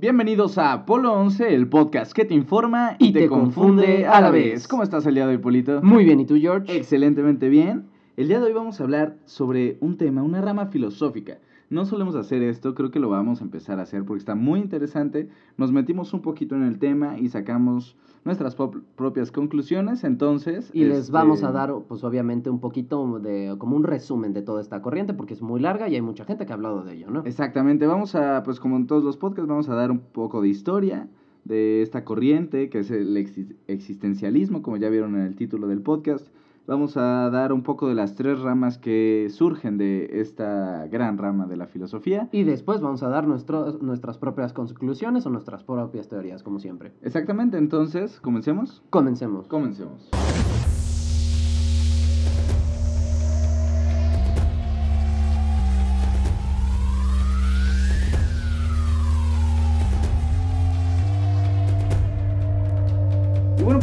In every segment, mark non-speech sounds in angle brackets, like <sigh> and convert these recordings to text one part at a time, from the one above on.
Bienvenidos a Polo 11, el podcast que te informa y, te, confunde a la vez. ¿Cómo estás el día de hoy, Polito? Muy bien, ¿y tú, George? Excelentemente bien. El día de hoy vamos a hablar sobre un tema, una rama filosófica. No solemos hacer esto, creo que lo vamos a empezar a hacer porque está muy interesante. Nos metimos un poquito en el tema y sacamos nuestras propias conclusiones, entonces... Y les este, vamos a dar, pues obviamente, un poquito de, como un resumen de toda esta corriente, porque es muy larga y hay mucha gente que ha hablado de ello, ¿no? Exactamente, vamos a, pues como en todos los podcasts, vamos a dar un poco de historia de esta corriente, que es el exis- existencialismo, como ya vieron en el título del podcast. Vamos a dar un poco de las tres ramas que surgen de esta gran rama de la filosofía. Y después vamos a dar nuestro- nuestras propias conclusiones o nuestras propias teorías, como siempre. Exactamente, entonces, ¿comencemos? Comencemos. Comencemos.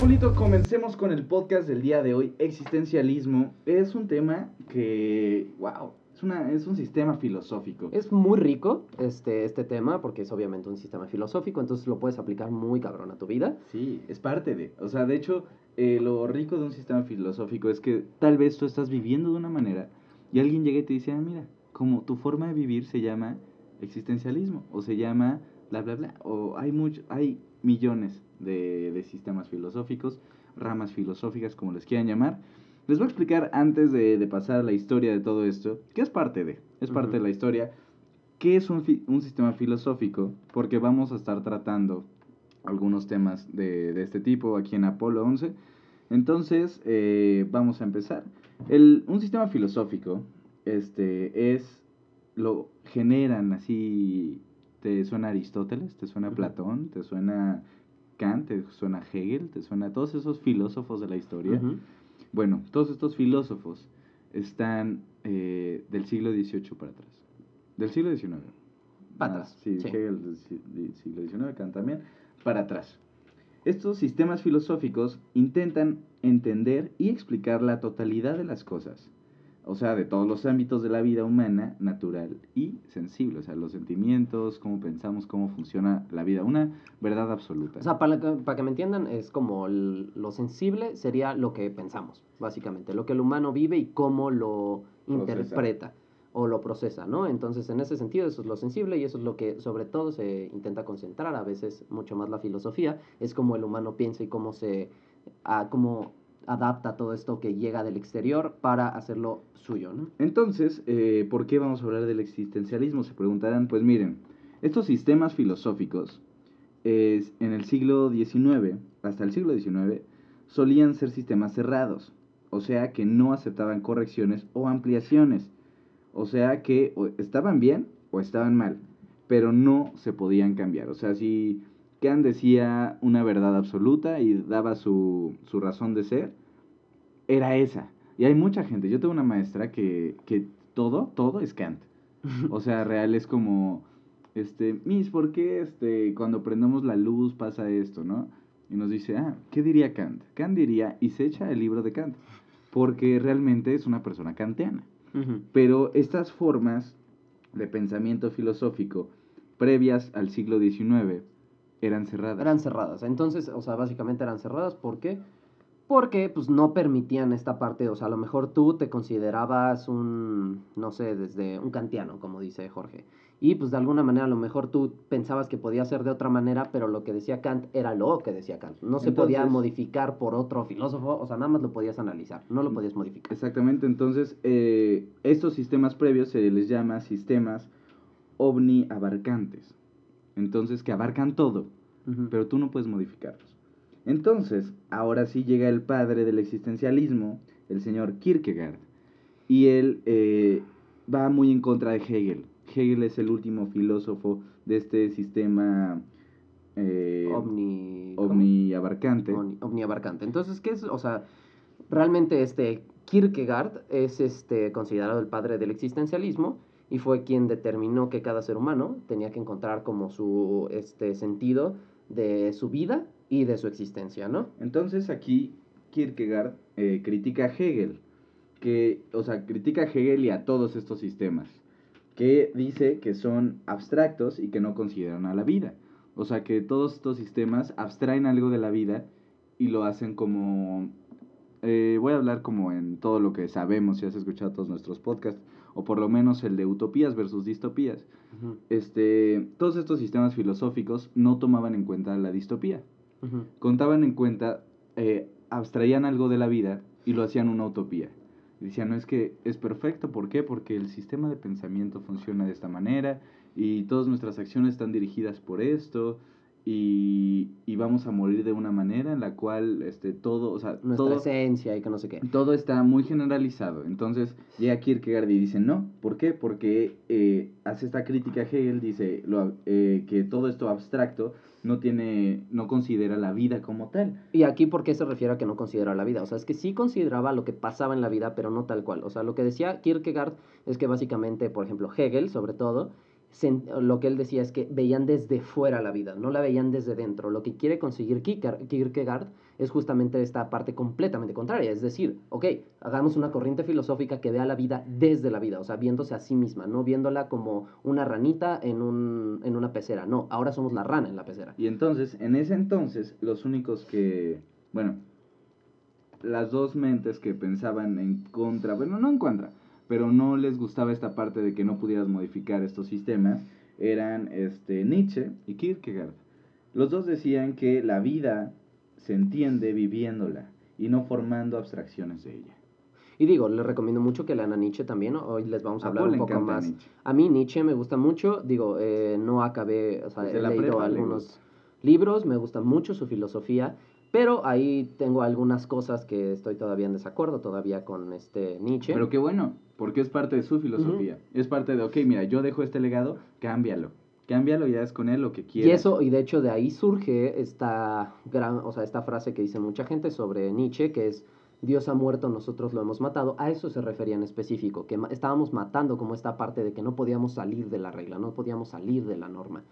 Comencemos con el podcast del día de hoy. Existencialismo es un tema que, wow, es, una, es un sistema filosófico. Es muy rico este, este tema, porque es obviamente un sistema filosófico, entonces lo puedes aplicar muy cabrón a tu vida. Sí, es parte de. O sea, de hecho, eh, lo rico de un sistema filosófico es que tal vez tú estás viviendo de una manera y alguien llega y te dice, ah, mira, como tu forma de vivir se llama existencialismo o se llama bla, bla, bla. O hay, mucho, hay millones de, de sistemas filosóficos, ramas filosóficas, como les quieran llamar. Les voy a explicar antes de, de pasar a la historia de todo esto, que es parte de, es parte de la historia, qué es un, fi- un sistema filosófico, porque vamos a estar tratando algunos temas de, de este tipo aquí en Apolo 11. Entonces, eh, vamos a empezar. El, un sistema filosófico este, es, lo generan así, ¿te suena Aristóteles? ¿Te suena. Platón? ¿Te suena Kant? ¿Te suena Hegel? ¿Te suena todos esos filósofos de la historia? Bueno, todos estos filósofos están eh, del siglo XVIII para atrás. Del siglo XIX. Para Ah, atrás, Sí, sí. Hegel del siglo XIX, Kant también. Para atrás. Estos sistemas filosóficos intentan entender y explicar la totalidad de las cosas. O sea, de todos los ámbitos de la vida humana, natural y sensible. O sea, los sentimientos, cómo pensamos, cómo funciona la vida. Una verdad absoluta. O sea, para que, para que me entiendan, es como el- lo sensible sería lo que pensamos, básicamente, lo que el humano vive y cómo lo Procesa. interpreta o lo procesa, ¿no? Entonces, en ese sentido, eso es lo sensible y eso es lo que sobre todo se intenta concentrar, a veces mucho más la filosofía, es cómo el humano piensa y cómo se, ah, cómo adapta todo esto que llega del exterior para hacerlo suyo, ¿no? Entonces, eh, ¿por qué vamos a hablar del existencialismo? Se preguntarán, pues miren, estos sistemas filosóficos es, en el siglo XIX, hasta el siglo XIX, solían ser sistemas cerrados, o sea que no aceptaban correcciones o ampliaciones, o sea que estaban bien o estaban mal, pero no se podían cambiar. O sea, si Kant decía una verdad absoluta y daba su, su razón de ser, era esa. Y hay mucha gente. Yo tengo una maestra que, que todo, todo es Kant. <laughs> O sea, real es como, este, Miss, ¿por qué este, cuando prendemos la luz pasa esto, no? Y nos dice, ah, ¿qué diría Kant? Kant diría, y se echa el libro de Kant. Porque realmente es una persona kantiana. Pero estas formas de pensamiento filosófico previas al siglo XIX eran cerradas. Eran cerradas. Entonces, o sea, básicamente eran cerradas. ¿Por qué? Porque pues no permitían esta parte, o sea, a lo mejor tú te considerabas un, no sé, desde un kantiano, como dice Jorge. Y pues de alguna manera a lo mejor tú pensabas que podía ser de otra manera, pero lo que decía Kant era lo que decía Kant. No se podía modificar por otro filósofo, o sea, nada más lo podías analizar, no lo podías modificar. Exactamente, entonces eh, estos sistemas previos se les llama sistemas omniabarcantes. Entonces, que abarcan todo, pero tú no puedes modificarlos. Entonces, ahora sí llega el padre del existencialismo, el señor Kierkegaard, y él eh, va muy en contra de Hegel. Hegel es el último filósofo de este sistema eh, Omni... Omni- omniabarcante. Entonces, ¿qué es? O sea, realmente este Kierkegaard es este considerado el padre del existencialismo y fue quien determinó que cada ser humano tenía que encontrar como su este sentido de su vida y de su existencia, ¿no? Entonces aquí Kierkegaard eh, critica a Hegel, que, o sea, critica a Hegel y a todos estos sistemas, que dice que son abstractos y que no consideran a la vida. O sea, que todos estos sistemas abstraen algo de la vida y lo hacen como... eh, voy a hablar como en todo lo que sabemos, si has escuchado todos nuestros podcasts, o por lo menos el de utopías versus distopías. Este, todos estos sistemas filosóficos no tomaban en cuenta la distopía. Contaban en cuenta, eh, abstraían algo de la vida y lo hacían una utopía. Decían, no es que es perfecto, ¿por qué? Porque el sistema de pensamiento funciona de esta manera y todas nuestras acciones están dirigidas por esto y, y vamos a morir de una manera en la cual este, todo, o sea, Nuestra todo, esencia y que no sé qué. todo está muy generalizado. Entonces llega Kierkegaard y dice, no, ¿por qué? Porque eh, hace esta crítica a Hegel, dice lo, eh, que todo esto abstracto no tiene, no considera la vida como tal. Y aquí, ¿por qué se refiere a que no considera la vida? O sea, es que sí consideraba lo que pasaba en la vida, pero no tal cual. O sea, lo que decía Kierkegaard es que básicamente, por ejemplo, Hegel, sobre todo, lo que él decía es que veían desde fuera la vida, no la veían desde dentro. Lo que quiere conseguir Kierkegaard es justamente esta parte completamente contraria. Es decir, ok, hagamos una corriente filosófica que vea la vida desde la vida, o sea, viéndose a sí misma, no viéndola como una ranita en, un, en una pecera. No, ahora somos la rana en la pecera. Y entonces, en ese entonces, los únicos que, bueno, las dos mentes que pensaban en contra, bueno, no en contra, pero no les gustaba esta parte de que no pudieras modificar estos sistemas, eran este, Nietzsche y Kierkegaard. Los dos decían que la vida se entiende viviéndola y no formando abstracciones de ella. Y digo, les recomiendo mucho que lean a Nietzsche también. Hoy les vamos a A hablar un poco más. Nietzsche. A mí Nietzsche me gusta mucho. Digo, eh, no acabé, o sea, Desde he leído prepa algunos libros, me gusta mucho su filosofía, pero ahí tengo algunas cosas que estoy todavía en desacuerdo todavía con este Nietzsche. Pero qué bueno, porque es parte de su filosofía. Es parte de, ok, mira, yo dejo este legado, cámbialo. Cámbialo y haz con él lo que y quieras. eso, y de hecho de ahí surge esta gran, o sea, esta frase que dice mucha gente sobre Nietzsche, que es Dios ha muerto, nosotros lo hemos matado. A eso se refería en específico, que ma- estábamos matando como esta parte de que no podíamos salir de la regla, no podíamos salir de la norma.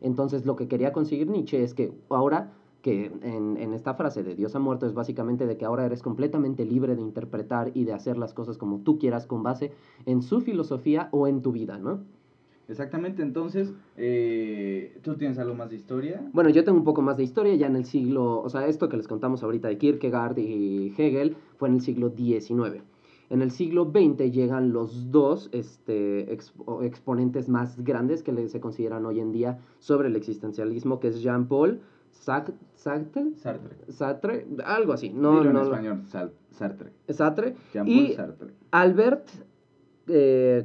Entonces lo que quería conseguir Nietzsche es que ahora que en, en esta frase de Dios ha muerto es básicamente de que ahora eres completamente libre de interpretar y de hacer las cosas como tú quieras con base en su filosofía o en tu vida, ¿no? Exactamente, entonces, eh, ¿tú tienes algo más de historia? Bueno, yo tengo un poco más de historia ya en el siglo, o sea, esto que les contamos ahorita de Kierkegaard y Hegel fue en el siglo XIX. En el siglo XX llegan los dos este, expo- exponentes más grandes que se consideran hoy en día sobre el existencialismo, que es Jean-Paul Sartre, Sartre, Sartre. Sartre, algo así, no, Dilo en no, español, Sal- Sartre. Sartre, y Sartre. Albert eh,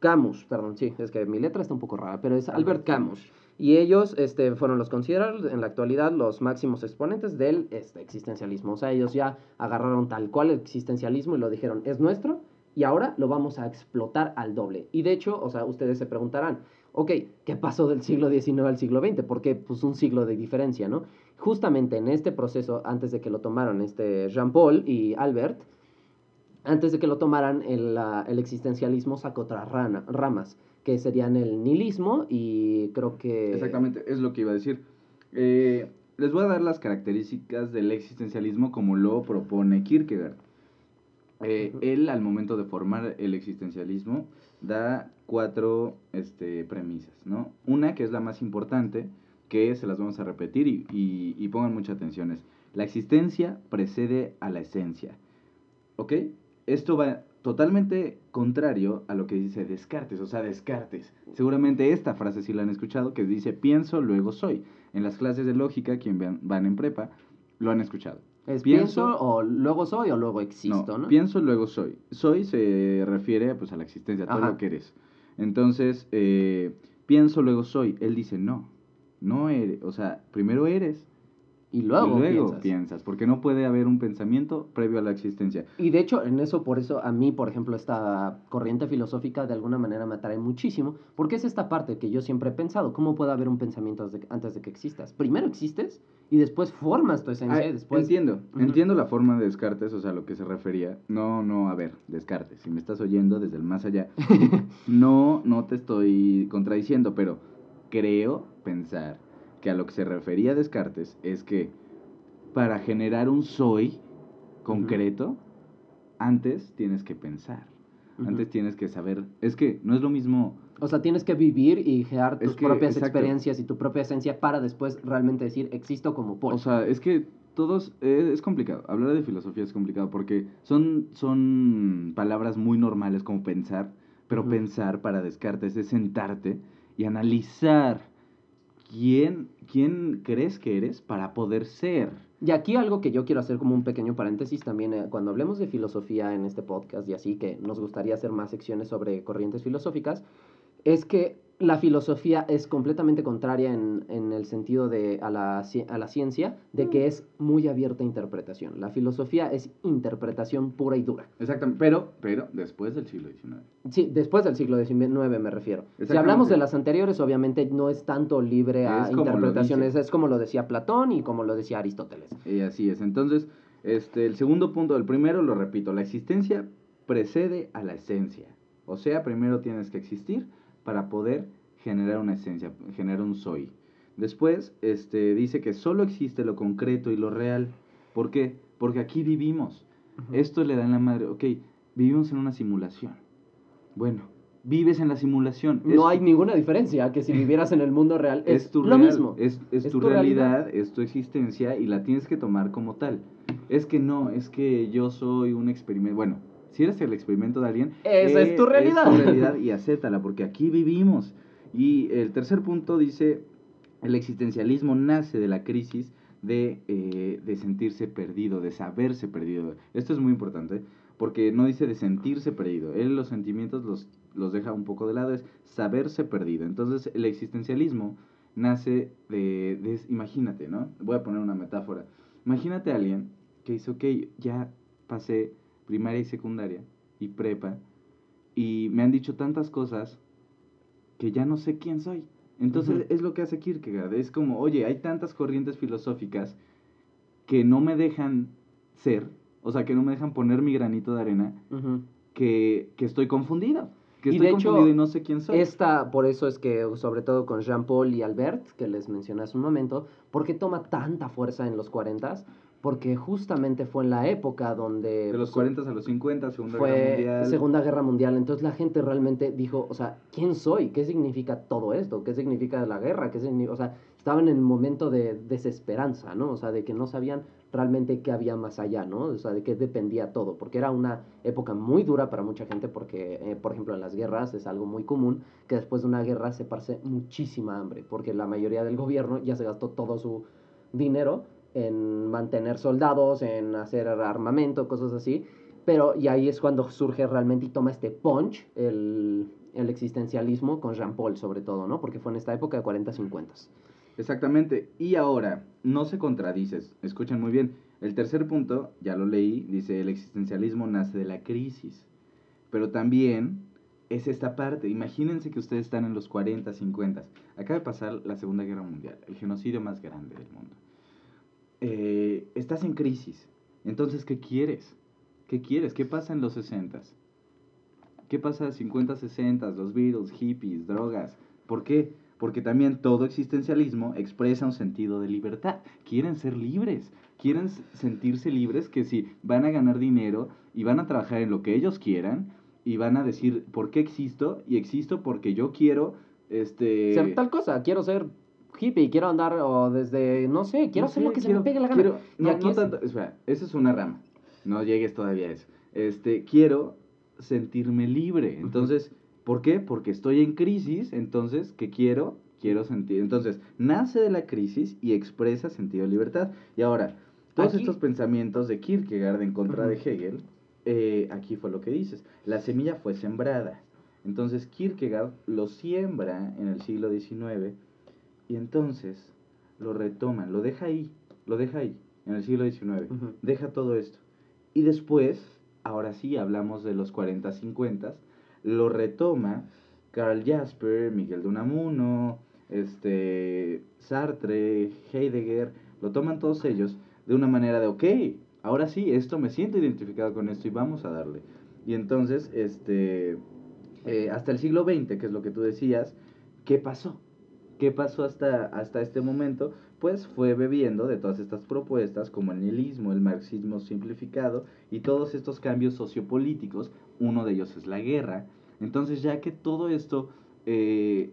Camus, perdón, sí, es que mi letra está un poco rara, pero es Albert Camus. Y ellos este, fueron los considerados en la actualidad los máximos exponentes del este, existencialismo. O sea, ellos ya agarraron tal cual el existencialismo y lo dijeron, es nuestro y ahora lo vamos a explotar al doble. Y de hecho, o sea, ustedes se preguntarán, ok, ¿qué pasó del siglo XIX al siglo XX? Porque pues un siglo de diferencia, ¿no? Justamente en este proceso, antes de que lo tomaron este Jean-Paul y Albert, antes de que lo tomaran, el, el existencialismo sacó otras rana- ramas, que serían el nihilismo y creo que... Exactamente, es lo que iba a decir. Eh, les voy a dar las características del existencialismo como lo propone Kierkegaard. Eh, él, al momento de formar el existencialismo, da cuatro este, premisas, ¿no? Una que es la más importante, que se las vamos a repetir y, y- y pongan mucha atención, es la existencia precede a la esencia. ¿Ok? Esto va totalmente contrario a lo que dice Descartes, o sea, Descartes. Seguramente esta frase sí la han escuchado, que dice pienso, luego soy. En las clases de lógica, quien van en prepa, lo han escuchado. Es pienso- pienso, o luego soy o luego existo, ¿no? pienso, luego soy. Soy se refiere pues, a la existencia, a todo Ajá. lo que eres. Entonces, eh, pienso, luego soy. Él dice, no, no eres. O sea, primero eres Y luego, y luego piensas. piensas, porque no puede haber un pensamiento previo a la existencia. Y de hecho, en eso, por eso a mí, por ejemplo, esta corriente filosófica de alguna manera me atrae muchísimo, porque es esta parte que yo siempre he pensado, ¿cómo puede haber un pensamiento antes de, que existas? Primero existes y después formas tu esencia Ah, después... Entiendo, Ujú. entiendo la forma de Descartes, o sea, lo que se refería. No, no, a ver, Descartes, si me estás oyendo desde el más allá, <laughs> no, no te estoy contradiciendo, pero creo pensar que a lo que se refería Descartes es que para generar un soy concreto, antes tienes que pensar, antes tienes que saber. Es que no es lo mismo O sea, tienes que vivir y crear tus que, propias exacto. experiencias y tu propia esencia para después realmente decir, existo como Paul. O sea, es que todos, eh, es complicado, hablar de filosofía es complicado porque son, son palabras muy normales como pensar, pero pensar para Descartes es sentarte y analizar quién, quién crees que eres para poder ser. Y aquí algo que yo quiero hacer como un pequeño paréntesis también, eh, cuando hablemos de filosofía en este podcast y así, que nos gustaría hacer más secciones sobre corrientes filosóficas, es que la filosofía es completamente contraria en, en el sentido de a la, a la ciencia, de que es muy abierta a interpretación. La filosofía es interpretación pura y dura. Exactamente, pero, pero después del siglo XIX. Sí, después del siglo XIX me refiero. Si hablamos de las anteriores, obviamente no es tanto libre a Es interpretaciones, es como lo decía Platón y como lo decía Aristóteles. Y así es. Entonces, este, el segundo punto, el primero, lo repito, la existencia precede a la esencia. O sea, primero tienes que existir para poder generar una esencia, generar un soy. Después, este, dice que solo existe lo concreto y lo real. ¿Por qué? Porque aquí vivimos. Esto le da en la madre. Ok, vivimos en una simulación. Bueno, vives en la simulación. Es- No hay ninguna diferencia que si vivieras en el mundo real <laughs> es, es tu lo real- mismo. Es, es Es tu, tu realidad. realidad, es tu existencia y la tienes que tomar como tal. Es que no, es que yo soy un experimento. Bueno, si eres el experimento de alguien, Esa es tu realidad. Es tu realidad y <laughs> acéptala, porque aquí vivimos. Y el tercer punto dice: el existencialismo nace de la crisis de, eh, de sentirse perdido, de saberse perdido. Esto es muy importante, porque no dice de sentirse perdido. Él los sentimientos los, los deja un poco de lado, es saberse perdido. Entonces, el existencialismo nace de, de- imagínate, ¿no? Voy a poner una metáfora. Imagínate a alguien que dice, ok, ya pasé primaria y secundaria y prepa y me han dicho tantas cosas que ya no sé quién soy. Entonces es lo que hace Kierkegaard. Es como, oye, hay tantas corrientes filosóficas que no me dejan ser, o sea, que no me dejan poner mi granito de arena, que, que estoy confundido. Que Y estoy de hecho, y no sé quién soy. Esta, por eso es que, sobre todo con Jean-Paul y Albert, que les mencioné hace un momento, ¿por qué toma tanta fuerza en los 40? Porque justamente fue en la época donde... De los 40 a los 50, Segunda Guerra fue Mundial. Segunda Guerra Mundial. Entonces la gente realmente dijo, o sea, ¿quién soy? ¿Qué significa todo esto? ¿Qué significa la guerra? ¿Qué signi- O sea, estaban en el momento de desesperanza, ¿no? O sea, de que no sabían realmente qué había más allá, ¿no? O sea, de qué dependía todo. Porque era una época muy dura para mucha gente porque, eh, por ejemplo, en las guerras es algo muy común que después de una guerra se parce muchísima hambre porque la mayoría del gobierno ya se gastó todo su dinero en mantener soldados, en hacer armamento, cosas así. Pero, y ahí es cuando surge realmente y toma este punch el, el existencialismo con Jean Paul, sobre todo, ¿no? Porque fue en esta época de 40-50. Exactamente. Y ahora, no se contradices. Escuchen muy bien. El tercer punto, ya lo leí, dice, el existencialismo nace de la crisis. Pero también es esta parte. Imagínense que ustedes están en los 40, 50. Acaba de pasar la Segunda Guerra Mundial, el genocidio más grande del mundo. Eh, estás en crisis. Entonces, ¿qué quieres? ¿Qué quieres? ¿Qué pasa en los 60? ¿Qué pasa en 50, 60? Los Beatles, hippies, drogas. ¿Por qué? Porque también todo existencialismo expresa un sentido de libertad. Quieren ser libres. Quieren sentirse libres que si van a ganar dinero y van a trabajar en lo que ellos quieran y van a decir por qué existo y existo porque yo quiero este Ser tal cosa, quiero ser hippie, quiero andar o desde, no sé, quiero no hacer sé, lo que se quiero- me pegue la gana. quiero- Y no, aquí no es- tanto, espera, esa es una rama. No llegues todavía a eso. Este, quiero sentirme libre. Entonces, ¿por qué? Porque estoy en crisis, entonces, ¿qué quiero? Quiero sentir. Entonces, nace de la crisis y expresa sentido de libertad. Y ahora, todos Aquí- estos pensamientos de Kierkegaard en contra de Ujú. Hegel, eh, aquí fue lo que dices. La semilla fue sembrada. Entonces, Kierkegaard lo siembra en el siglo XIX y entonces lo retoma, lo deja ahí, lo deja ahí, en el siglo XIX. Deja todo esto. Y después, ahora sí, hablamos de los 40, 50, lo retoma Karl Jasper, Miguel de Unamuno, este, Sartre, Heidegger, lo toman todos ellos de una manera de, ok, ahora sí, esto me siento identificado con esto y vamos a darle. Y entonces, este, eh, hasta el siglo XX, que es lo que tú decías, ¿qué pasó? ¿Qué pasó hasta, hasta este momento? Pues fue bebiendo de todas estas propuestas como el nihilismo, el marxismo simplificado y todos estos cambios sociopolíticos. Uno de ellos es la guerra. Entonces ya que todo esto eh,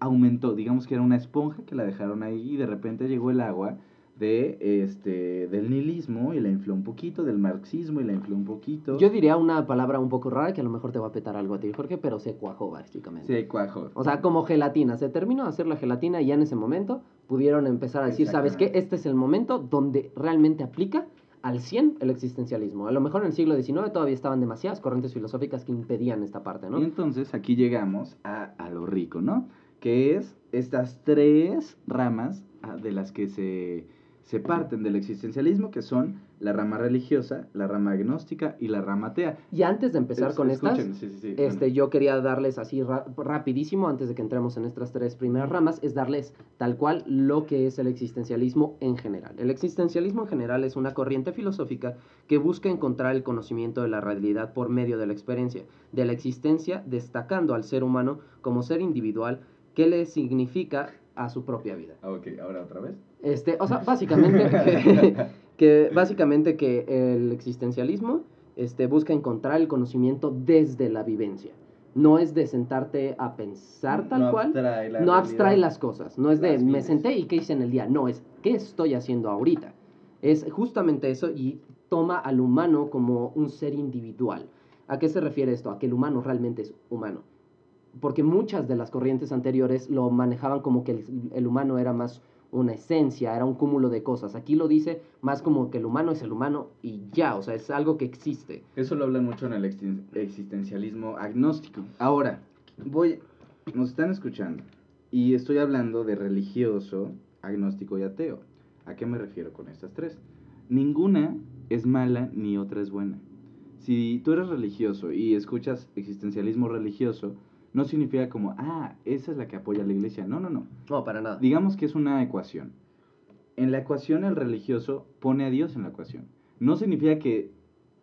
aumentó, digamos que era una esponja que la dejaron ahí y de repente llegó el agua de este del nihilismo y la infló un poquito, del marxismo y la infló un poquito. Yo diría una palabra un poco rara que a lo mejor te va a petar algo a ti, Jorge, pero se cuajó básicamente. Sí, cuajo. O sea, como gelatina. Se terminó de hacer la gelatina y ya en ese momento pudieron empezar a decir, ¿sabes qué? Este es el momento donde realmente aplica al 100 el existencialismo. A lo mejor en el siglo XIX todavía estaban demasiadas corrientes filosóficas que impedían esta parte, ¿no? Y entonces aquí llegamos a, a lo rico, ¿no? Que es estas tres ramas ah, de las que se se parten del existencialismo, que son la rama religiosa, la rama agnóstica y la rama atea. Y antes de empezar Es- con estas, sí, sí, sí, este, yo quería darles así ra- rapidísimo, antes de que entremos en estas tres primeras ramas, es darles tal cual lo que es el existencialismo en general. El existencialismo en general es una corriente filosófica que busca encontrar el conocimiento de la realidad por medio de la experiencia, de la existencia, destacando al ser humano como ser individual que le significa a su propia vida. Ah, ok, ahora otra vez. Este, o sea, básicamente <laughs> que, que básicamente que el existencialismo este, busca encontrar el conocimiento desde la vivencia. No es de sentarte a pensar tal No cual. abstrae la no abstrae las cosas. No es de me senté y qué hice en el día. No, es qué estoy haciendo ahorita. Es justamente eso y toma al humano como un ser individual. ¿A qué se refiere esto? A que el humano realmente es humano. Porque muchas de las corrientes anteriores lo manejaban como que el, el humano era más una esencia, era un cúmulo de cosas. Aquí lo dice más como que el humano es el humano y ya, o sea, es algo que existe. Eso lo hablan mucho en el existen- existencialismo agnóstico. Ahora, voy, nos están escuchando y estoy hablando de religioso, agnóstico y ateo. ¿A qué me refiero con estas tres? Ninguna es mala ni otra es buena. Si tú eres religioso y escuchas existencialismo religioso, no significa como, ah, esa es la que apoya a la iglesia. No, no, no. No, para nada. Digamos que es una ecuación. En la ecuación el religioso pone a Dios en la ecuación. No significa que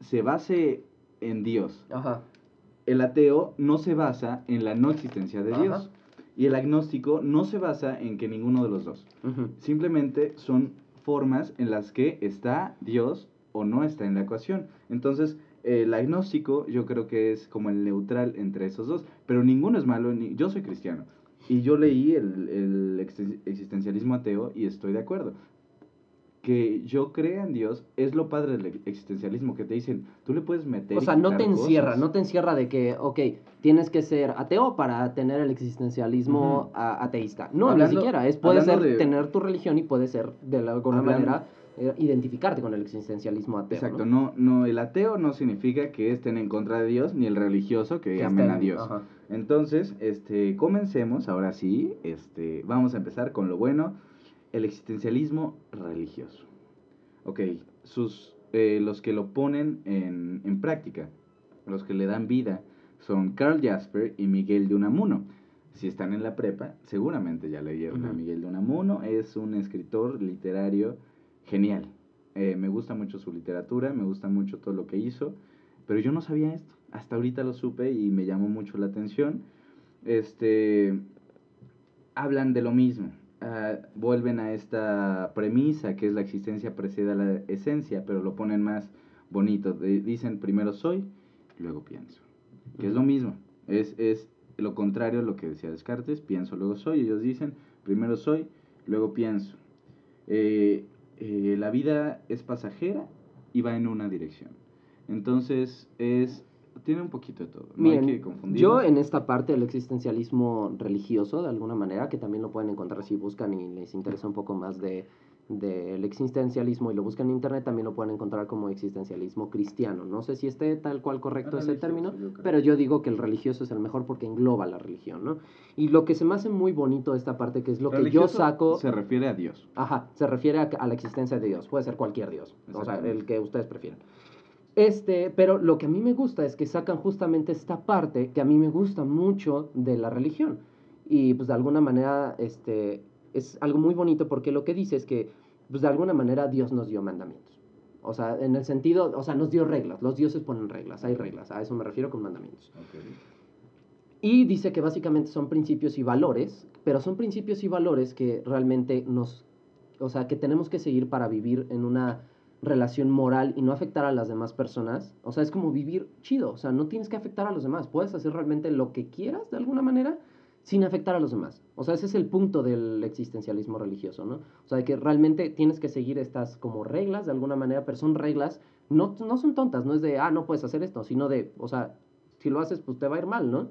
se base en Dios. Ajá. El ateo no se basa en la no existencia de Ajá. Dios. Y el agnóstico no se basa en que ninguno de los dos. Simplemente son formas en las que está Dios o no está en la ecuación. Entonces, el agnóstico yo creo que es como el neutral entre esos dos, pero ninguno es malo. Ni... Yo soy cristiano y yo leí el, el existen- existencialismo ateo y estoy de acuerdo. Que yo crea en Dios es lo padre del existencialismo, que te dicen, tú le puedes meter... O sea, no te encierra, cosas. no te encierra de que, ok, tienes que ser ateo para tener el existencialismo Ujú. a- ateísta. No, Hablando- ni siquiera. Es, puede ser de- tener tu religión y puede ser, de alguna Hablando- manera, identificarte con el existencialismo ateo. Exacto, ¿no? no, no, el ateo no significa que estén en contra de Dios, ni el religioso que, Que amen estén- a Dios. ajá. Entonces, este, comencemos, ahora sí, este, vamos a empezar con lo bueno, el existencialismo religioso. Ok, sus, eh, los que lo ponen en, en práctica, los que le dan vida, son Carl Jasper y Miguel de Unamuno. Si están en la prepa, seguramente ya leyeron a. Miguel de Unamuno, es un escritor literario genial. Eh, me gusta mucho su literatura, me gusta mucho todo lo que hizo, pero yo no sabía esto. Hasta ahorita lo supe y me llamó mucho la atención. Este, hablan de lo mismo. ah, vuelven a esta premisa que es la existencia precede a la esencia, pero lo ponen más bonito. De- dicen primero soy, luego pienso. Que es lo mismo. Es, es lo contrario a lo que decía Descartes, pienso, luego soy. Ellos dicen primero soy, luego pienso. Eh, eh, la vida es pasajera y va en una dirección. Entonces es tiene un poquito de todo. No Miren, hay que confundirlos. yo en esta parte del existencialismo religioso, de alguna manera, que también lo pueden encontrar si buscan y les interesa un poco más de del existencialismo y lo buscan en internet, también lo pueden encontrar como existencialismo cristiano. No sé si esté tal cual correcto ese Religioso, término, yo pero yo digo que el religioso es el mejor porque engloba la religión, ¿no? Y lo que se me hace muy bonito de esta parte, que es lo que yo saco... se refiere a Dios. Ajá, se refiere a, a la existencia de Dios. Puede ser cualquier Dios. O sea, el que ustedes prefieran. Este, pero lo que a mí me gusta es que sacan justamente esta parte que a mí me gusta mucho de la religión. Y pues de alguna manera, este, es algo muy bonito porque lo que dice es que, pues de alguna manera Dios nos dio mandamientos. O sea, en el sentido, o sea, nos dio reglas. Los dioses ponen reglas, hay reglas. A eso me refiero con mandamientos. Y dice que básicamente son principios y valores, pero son principios y valores que realmente nos, o sea, que tenemos que seguir para vivir en una relación moral y no afectar a las demás personas. O sea, es como vivir chido, o sea, no tienes que afectar a los demás, puedes hacer realmente lo que quieras de alguna manera sin afectar a los demás. O sea, ese es el punto del existencialismo religioso, ¿no? O sea, de que realmente tienes que seguir estas como reglas de alguna manera, pero son reglas, no, no son tontas, no es de, ah, no puedes hacer esto, sino de, o sea, si lo haces, pues te va a ir mal, ¿no?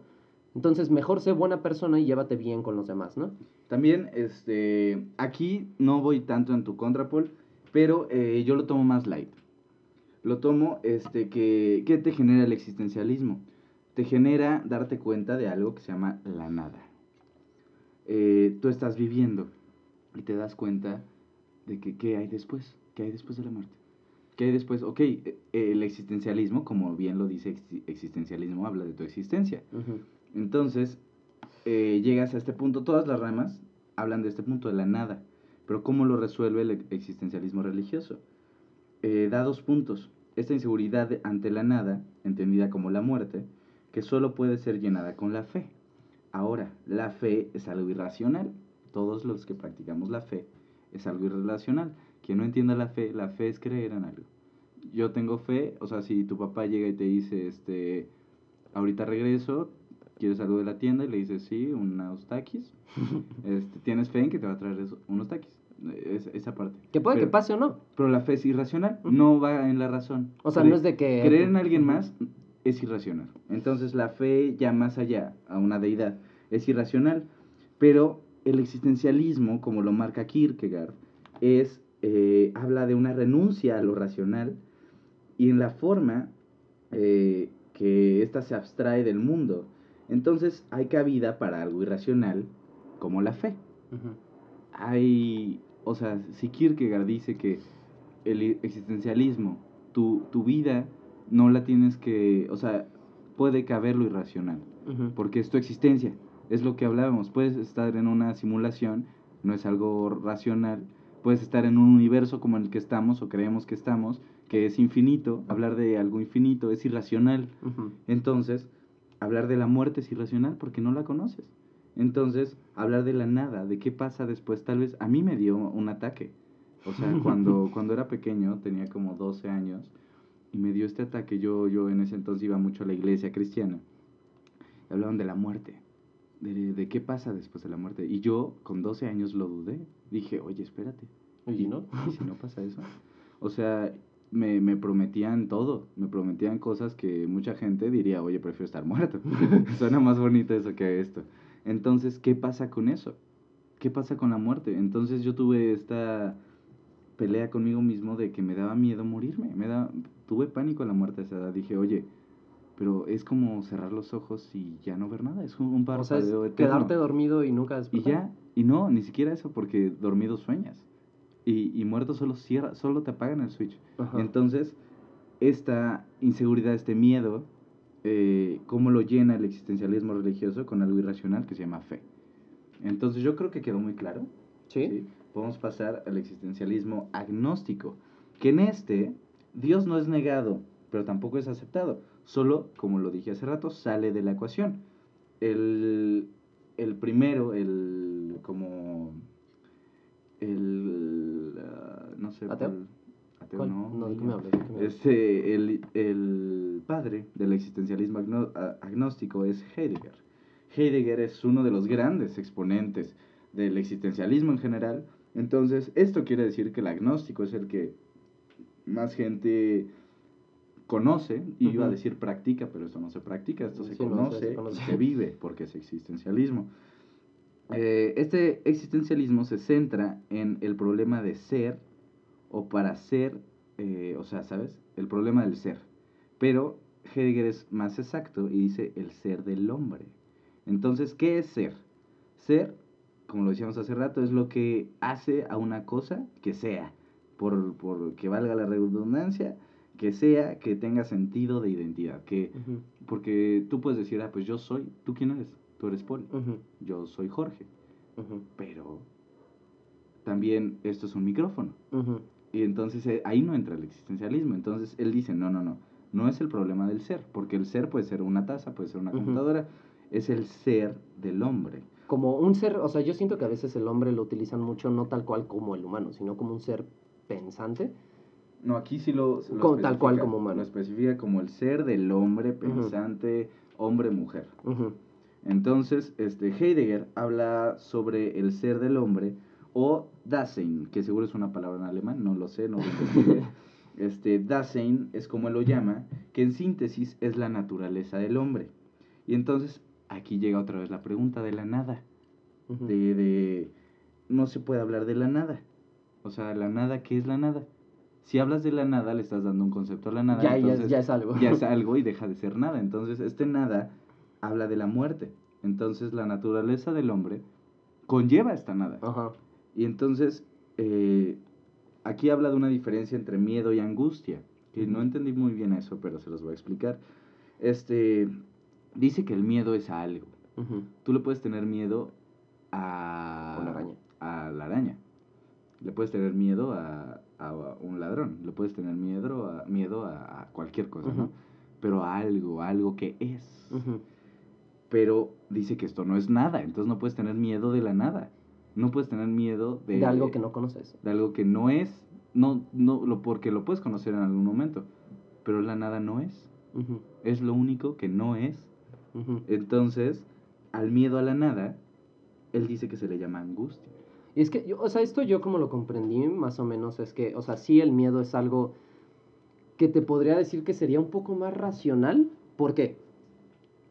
Entonces, mejor sé buena persona y llévate bien con los demás, ¿no? También, este, aquí no voy tanto en tu contra, Paul, pero eh, yo lo tomo más light. Lo tomo, este, que, ¿qué te genera el existencialismo? Te genera darte cuenta de algo que se llama la nada. Eh, tú estás viviendo y te das cuenta de que qué hay después, qué hay después de la muerte. ¿Qué hay después? Ok, eh, el existencialismo, como bien lo dice existencialismo, habla de tu existencia. Entonces, eh, llegas a este punto, todas las ramas hablan de este punto de la nada, pero ¿cómo lo resuelve el existencialismo religioso? Eh, da dos puntos. Esta inseguridad ante la nada, entendida como la muerte, que solo puede ser llenada con la fe. Ahora, la fe es algo irracional. Todos los que practicamos la fe es algo irracional. Quien no entienda la fe, la fe es creer en algo. Yo tengo fe, o sea, si tu papá llega y te dice, este, ahorita regreso, ¿quieres algo de la tienda? Y le dices, sí, unos taquis. <laughs> este, ¿Tienes fe en que te va a traer unos taquis? esa parte. Que puede que pase o no. Pero la fe es irracional, no va en la razón. O sea, no es de que... Creer en alguien más es irracional. Entonces la fe ya más allá, a una deidad, es irracional. Pero el existencialismo, como lo marca Kierkegaard, es, eh, habla de una renuncia a lo racional y en la forma eh, que ésta se abstrae del mundo. Entonces hay cabida para algo irracional como la fe. Hay, o sea, si Kierkegaard dice que el existencialismo, tu, tu, vida no la tienes que, o sea, puede caber lo irracional, porque es tu existencia, es lo que hablábamos, puedes estar en una simulación, no es algo racional, puedes estar en un universo como en el que estamos o creemos que estamos, que es infinito, hablar de algo infinito es irracional. Entonces, hablar de la muerte es irracional porque no la conoces. Entonces, hablar de la nada, de qué pasa después, tal vez a mí me dio un ataque. O sea, cuando, <laughs> cuando era pequeño, tenía como 12 años, y me dio este ataque. Yo, yo en ese entonces iba mucho a la iglesia cristiana. Y hablaban de la muerte, de, de qué pasa después de la muerte. Y yo, con 12 años, lo dudé. Dije, oye, espérate. ¿Y no? <laughs> ¿Y si no pasa eso? O sea, me, me, prometían todo, me prometían cosas que mucha gente diría, oye, prefiero estar muerto. <laughs> Suena más bonito eso que esto. Entonces, ¿qué pasa con eso? ¿Qué pasa con la muerte? Entonces yo tuve esta pelea conmigo mismo de que me daba miedo morirme, me da, tuve pánico a la muerte a esa edad. Dije, oye, pero es como cerrar los ojos y ya no ver nada, es un, parpadeo o sea, quedarte dormido y nunca despertar. Y ya, y no, ni siquiera eso, porque dormido sueñas y, y muerto solo cierra, solo te apagan el switch. Entonces, esta inseguridad, este miedo, eh, cómo lo llena el existencialismo religioso con algo irracional que se llama fe. Entonces yo creo que quedó muy claro. ¿Sí? Podemos pasar al existencialismo agnóstico, que en este Dios no es negado, pero tampoco es aceptado. Solo, como lo dije hace rato, sale de la ecuación. El, el primero, el como el, ah, no sé, ¿Ateo? El, ateo no, no, ¿de me hablas? Este, el, el padre del existencialismo agnóstico es Heidegger. Heidegger es uno de los grandes exponentes del existencialismo en general. Entonces, esto quiere decir que el agnóstico es el que más gente conoce, y iba a decir practica, pero esto no se practica, esto se, conoce, no, se, se vive, porque es existencialismo. Eh, este existencialismo se centra en el problema de ser o para ser, eh, o sea, ¿sabes? El problema del ser. Pero Heidegger es más exacto y dice el ser del hombre. Entonces, ¿qué es ser? Ser, como lo decíamos hace rato, es lo que hace a una cosa que sea, por, por que valga la redundancia, que sea, que tenga sentido de identidad. Que, Porque tú puedes decir, ah, pues yo soy, ¿tú quién eres? tú eres Paul, yo soy Jorge. Pero también esto es un micrófono. Y entonces eh, ahí no entra el existencialismo. Entonces él dice, no, no, no, no es el problema del ser, porque el ser puede ser una taza, puede ser una computadora, es el ser del hombre. Como un ser, o sea, yo siento que a veces el hombre lo utilizan mucho no tal cual como el humano, sino como un ser pensante. No, aquí sí lo, como, tal cual como humano. Lo especifica como el ser del hombre pensante, hombre-mujer. Entonces, este, Heidegger habla sobre el ser del hombre o Dasein, que seguro es una palabra en alemán, no lo sé, no lo. <laughs> Este, Dasein es como él lo llama, que en síntesis es la naturaleza del hombre. Y entonces aquí llega otra vez la pregunta de la nada. De, de no se puede hablar de la nada. O sea, la nada, ¿qué es la nada? Si hablas de la nada, le estás dando un concepto a la nada. ya, es- entonces ya es algo. ya es <laughs> algo y deja de ser nada. Entonces, este nada habla de la muerte. Entonces, la naturaleza del hombre conlleva esta nada. Ajá. Y entonces, eh, aquí habla de una diferencia entre miedo y angustia. Que no entendí muy bien eso, pero se los voy a explicar. Este, dice que el miedo es a algo. Tú le puedes tener miedo a... Una araña. A la araña. Le puedes tener miedo a, a un ladrón. Le puedes tener miedo a, miedo a, a cualquier cosa, ¿no? Pero a algo, a algo que es. Pero dice que esto no es nada. Entonces no puedes tener miedo de la nada. No puedes tener miedo de... De algo que no conoces. De algo que no es. No, no, lo, porque lo puedes conocer en algún momento. Pero la nada no es. Es lo único que no es. Entonces, al miedo a la nada, él dice que se le llama angustia. Y es que, yo, o sea, esto yo como lo comprendí más o menos es que, o sea, sí el miedo es algo que te podría decir que sería un poco más racional. ¿Por qué?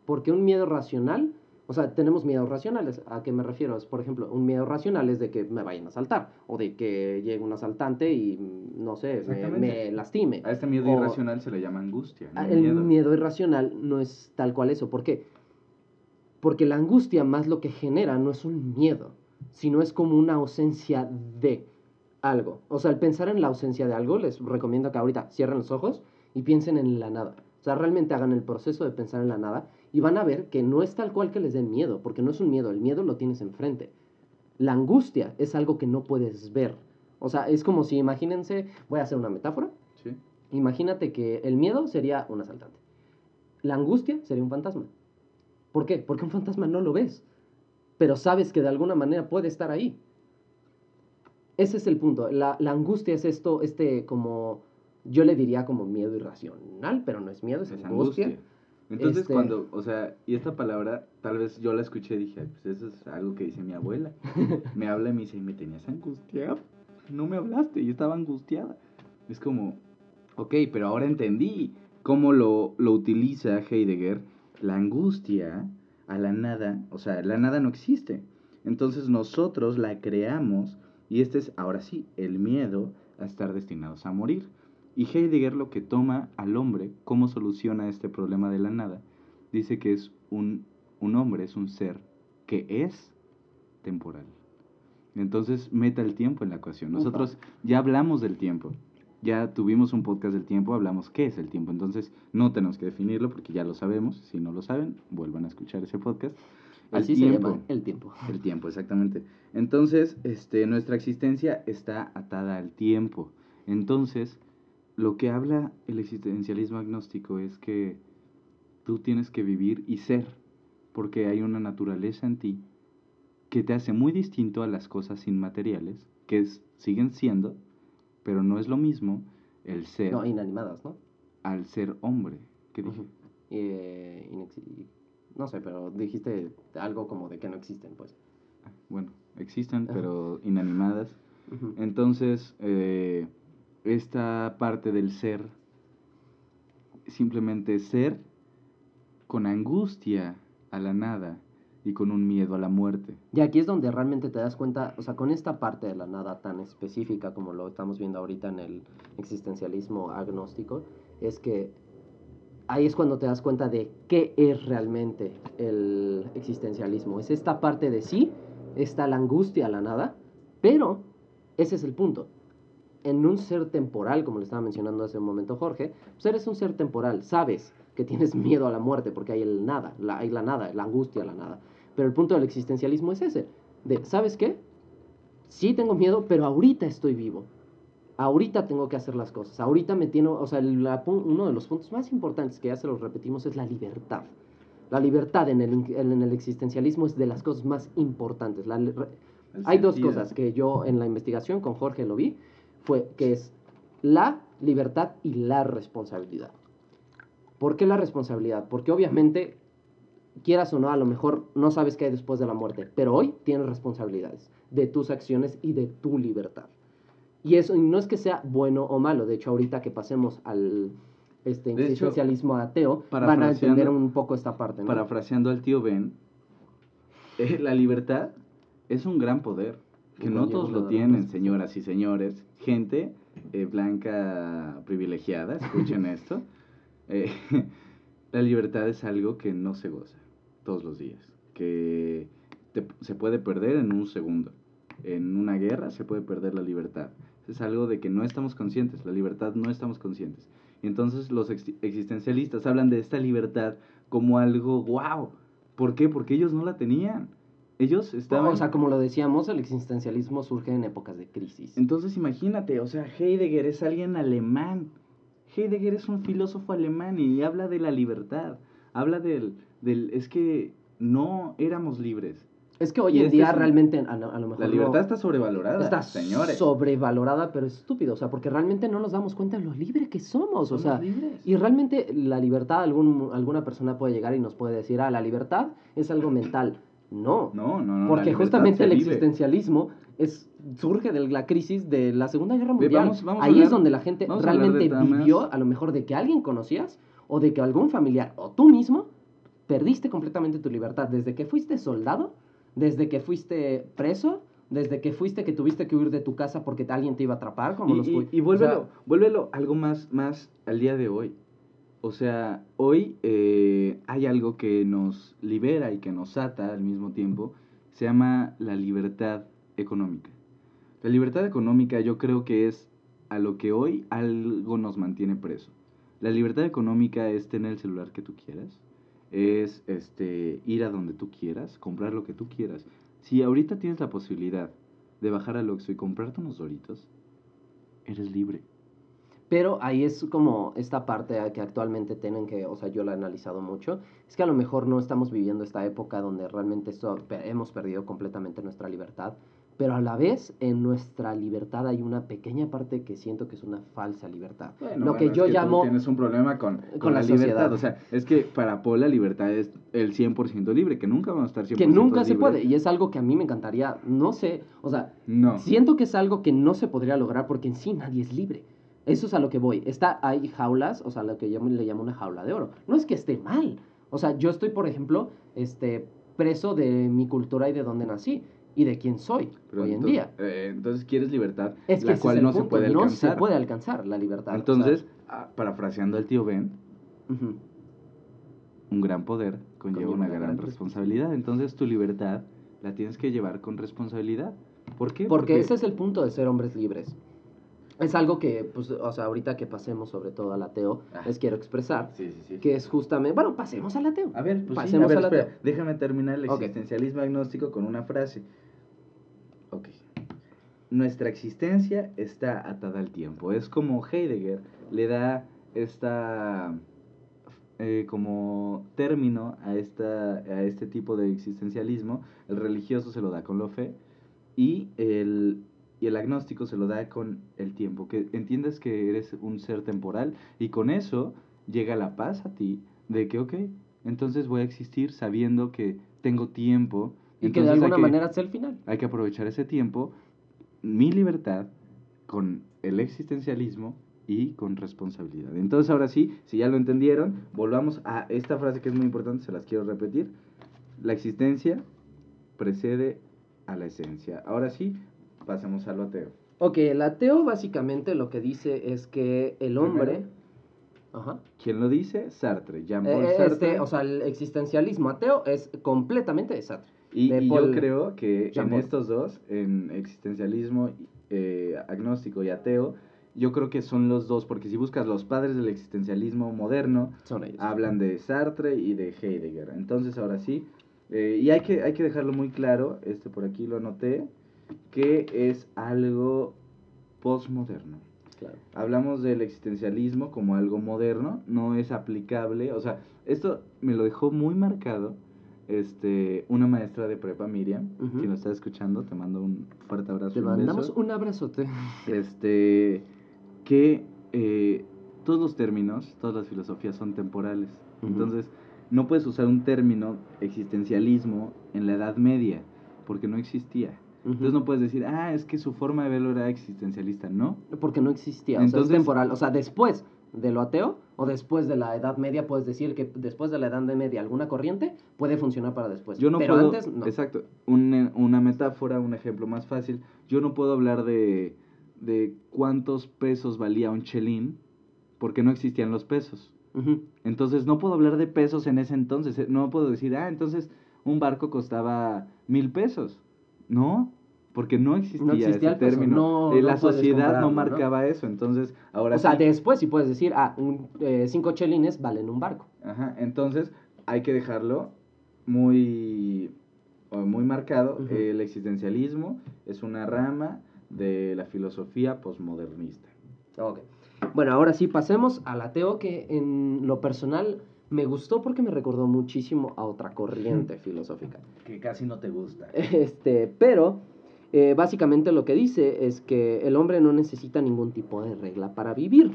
Porque un miedo racional, o sea, tenemos miedos racionales. ¿A qué me refiero? Es, por ejemplo, un miedo racional es de que me vayan a asaltar o de que llegue un asaltante y, no sé, me, lastime. A este miedo O- irracional se le llama angustia. no Ah, El miedo. miedo. irracional no es tal cual eso. ¿Por qué? Porque la angustia más lo que genera no es un miedo, sino es como una ausencia de algo. O sea, al pensar en la ausencia de algo, les recomiendo que ahorita cierren los ojos y piensen en la nada. O sea, realmente hagan el proceso de pensar en la nada y van a ver que no es tal cual que les dé miedo, porque no es un miedo, el miedo lo tienes enfrente. La angustia es algo que no puedes ver. O sea, es como si, imagínense, voy a hacer una metáfora. Sí. Imagínate que el miedo sería un asaltante. La angustia sería un fantasma. ¿Por qué? Porque un fantasma no lo ves, pero sabes que de alguna manera puede estar ahí. Ese es el punto. La, la angustia es esto, este como, yo le diría como miedo irracional, pero no es miedo, es, Es angustia. angustia. Entonces Este- cuando, o sea, y esta palabra, tal vez yo la escuché y dije, "Ay, pues eso es algo que dice mi abuela. <laughs> me habla y me dice, "Y me tenías angustiado. No me hablaste, yo estaba angustiada. Es como, ok, pero ahora entendí cómo lo, lo utiliza Heidegger, la angustia a la nada, o sea, la nada no existe. Entonces nosotros la creamos y este es, ahora sí, el miedo a estar destinados a morir. Y Heidegger lo que toma al hombre, cómo soluciona este problema de la nada, dice que es un, un hombre, es un ser que es temporal. Entonces meta el tiempo en la ecuación. Nosotros ya hablamos del tiempo, ya tuvimos un podcast del tiempo, hablamos qué es el tiempo. Entonces no tenemos que definirlo porque ya lo sabemos. Si no lo saben, vuelvan a escuchar ese podcast. El Así tiempo. se llama el tiempo. El tiempo, exactamente. Entonces, este, nuestra existencia está atada al tiempo. Entonces, lo que habla el existencialismo agnóstico es que tú tienes que vivir y ser, porque hay una naturaleza en ti que te hace muy distinto a las cosas inmateriales, que es- siguen siendo, pero no es lo mismo el ser No, inanimadas, ¿no? al ser hombre. ¿Qué dije? Eh, no sé, pero dijiste algo como de que no existen, pues. Ah, Bueno, existen, pero inanimadas. Entonces, eh, esta parte del ser, simplemente ser con angustia a la nada y con un miedo a la muerte. Y aquí es donde realmente te das cuenta, o sea, con esta parte de la nada tan específica como lo estamos viendo ahorita en el existencialismo agnóstico, es que ahí es cuando te das cuenta de qué es realmente el existencialismo. Es esta parte de sí, está la angustia a la nada, pero ese es el punto. En un ser temporal, como le estaba mencionando hace un momento Jorge, pues eres un ser temporal, sabes que tienes miedo a la muerte porque hay el nada, la, hay la nada, la angustia la nada. Pero el punto del existencialismo es ese, de, ¿sabes qué? Sí tengo miedo, pero ahorita estoy vivo. Ahorita tengo que hacer las cosas. Ahorita me tiene, o sea, la uno de los puntos más importantes que ya se los repetimos es la libertad. La libertad en el, en el existencialismo es de las cosas más importantes. La hay dos cosas que yo en la investigación con Jorge lo vi, fue que es la libertad y la responsabilidad. ¿Por qué la responsabilidad? Porque obviamente quieras o no, a lo mejor no sabes qué hay después de la muerte, pero hoy tienes responsabilidades de tus acciones y de tu libertad. Y eso y no es que sea bueno o malo, de hecho ahorita que pasemos al este existencialismo ateo, van a entender un poco esta parte, ¿no? Parafraseando al tío Ben, eh, la libertad es un gran poder, que Y no todos lo tienen, señoras y señores. Gente eh, blanca privilegiada, escuchen <laughs> esto. Eh, <laughs> la libertad es algo que no se goza todos los días, que te- se puede perder en un segundo. En una guerra se puede perder la libertad. Es algo de que no estamos conscientes, la libertad no estamos conscientes. Y entonces los ex- existencialistas hablan de esta libertad como algo wow. ¿Por qué? Porque ellos no la tenían. Ellos estaban... O sea, como lo decíamos, el existencialismo surge en épocas de crisis. Entonces imagínate, o sea, Heidegger es alguien alemán. Heidegger es un filósofo alemán y habla de la libertad. Habla del, del es que no éramos libres. Es que hoy en este día es realmente, a lo, a lo mejor La no- libertad está sobrevalorada, está señores. sobrevalorada, pero estúpido, o sea, porque realmente no nos damos cuenta de lo libre que somos, Somos o sea, libres. y realmente la libertad, algún, alguna persona puede llegar y nos puede decir, ah, la libertad es algo mental. No, No, no, no. porque justamente el existencialismo es, surge de la crisis de la Segunda Guerra Mundial. vamos- vamos a Ahí hablar- es donde la gente a realmente vivió, a lo mejor de que alguien conocías, o de que algún familiar, o tú mismo, perdiste completamente tu libertad, desde que fuiste soldado, desde que fuiste preso, desde que fuiste que tuviste que huir de tu casa porque alguien te iba a atrapar, como Y, los y- o sea, vuélvelo algo más, más al día de hoy. O sea, hoy eh, hay algo que nos libera y que nos ata al mismo tiempo. Se llama la libertad económica. La libertad económica yo creo que es a lo que hoy algo nos mantiene preso. La libertad económica es tener el celular que tú quieras, es este ir a donde tú quieras, comprar lo que tú quieras. Si ahorita tienes la posibilidad de bajar al Oxxo y comprarte unos Doritos, eres libre. Pero ahí es como esta parte que actualmente tienen que, o sea, yo la he analizado mucho, es que a lo mejor no estamos viviendo esta época donde realmente hemos perdido completamente nuestra libertad, pero a la vez en nuestra libertad hay una pequeña parte que siento que es una falsa libertad. lo que yo llamo... tienes un problema con, con, con la, la libertad. O sea, es que para Paul la libertad es el 100% libre, que nunca vamos a estar 100% Que nunca se puede, y es algo que a mí me encantaría, no sé, o sea, No. Siento que es algo que no se podría lograr porque en sí nadie es libre. Eso es a lo que voy. Está, hay jaulas, o sea, lo que yo le llamo una jaula de oro. No es que esté mal. O sea, yo estoy, por ejemplo, este, preso de mi cultura y de dónde nací y de quién soy Pero hoy en entonces, día. eh, entonces quieres libertad, Es la cual no se puede No alcanzar. se puede alcanzar la libertad. Entonces, ah, parafraseando al tío Ben, un gran poder conlleva Conlleva una gran, gran responsabilidad. Entonces, tu libertad la tienes que llevar con responsabilidad. ¿Por qué? Porque ese es el punto de ser hombres libres. Es algo que, pues, o sea, ahorita que pasemos sobre todo al ateo, Ah. les quiero expresar Sí, sí, sí. que es justamente, bueno, pasemos al ateo. A ver, pues Pasemos a ver, al espera, ateo. déjame terminar el Ok. existencialismo agnóstico con una frase. Ok. Nuestra existencia está atada al tiempo. Es como Heidegger le da esta eh, como término a esta a este tipo de existencialismo. El religioso se lo da con la fe y el y el agnóstico se lo da con el tiempo, que entiendes que eres un ser temporal y con eso llega la paz a ti de que, ok, entonces voy a existir sabiendo que tengo tiempo. Y que de alguna manera sea el final. hay que aprovechar ese tiempo, mi libertad, con el existencialismo y con responsabilidad. Entonces ahora sí, si ya lo entendieron, volvamos a esta frase que es muy importante, se las quiero repetir. La existencia precede a la esencia. Ahora sí, pasemos a lo ateo. Ok, el ateo básicamente lo que dice es que el hombre... Ajá. ¿Quién lo dice? Sartre, Jean-Paul Eh, Sartre. este, o sea, el existencialismo ateo es completamente de Sartre. Y, de y yo creo que en estos dos, en existencialismo, eh, agnóstico y ateo, yo creo que son los dos, porque si buscas los padres del existencialismo moderno, Son ellos. hablan de Sartre y de Heidegger. Entonces, ahora sí, eh, y hay que, hay que dejarlo muy claro, este por aquí lo anoté, que es algo postmoderno. Claro. Hablamos del existencialismo como algo moderno, no es aplicable, o sea, esto me lo dejó muy marcado este, una maestra de prepa, Miriam, Ujú. si nos está escuchando, te mando un fuerte abrazo. Te un mandamos un abrazote. Este, que eh, todos los términos, todas las filosofías son temporales. Entonces, no puedes usar un término existencialismo en la Edad Media, porque no existía. Entonces no puedes decir, ah, es que su forma de verlo era existencialista, ¿no? Porque no existía, o sea, es temporal. O sea, después de lo ateo o después de la Edad Media puedes decir que después de la Edad Media alguna corriente puede funcionar para después. Yo no Pero antes no. Exacto. una metáfora, un ejemplo más fácil. Yo no puedo hablar de, de cuántos pesos valía un chelín porque no existían los pesos. Entonces no puedo hablar de pesos en ese entonces. Eh, no puedo decir, ah, entonces un barco costaba mil pesos. No, porque no existía, ese término. Eh, la sociedad no marcaba eso, entonces ahora O sea, después sí puedes decir, ah, eh, cinco chelines valen un barco. Ajá, entonces hay que dejarlo muy, muy marcado. El existencialismo es una rama de la filosofía posmodernista. Ok. Bueno, ahora sí pasemos al ateo que en lo personal me gustó porque me recordó muchísimo a otra corriente <laughs> filosófica. Que casi no te gusta. Este, pero eh, básicamente lo que dice es que el hombre no necesita ningún tipo de regla para vivir.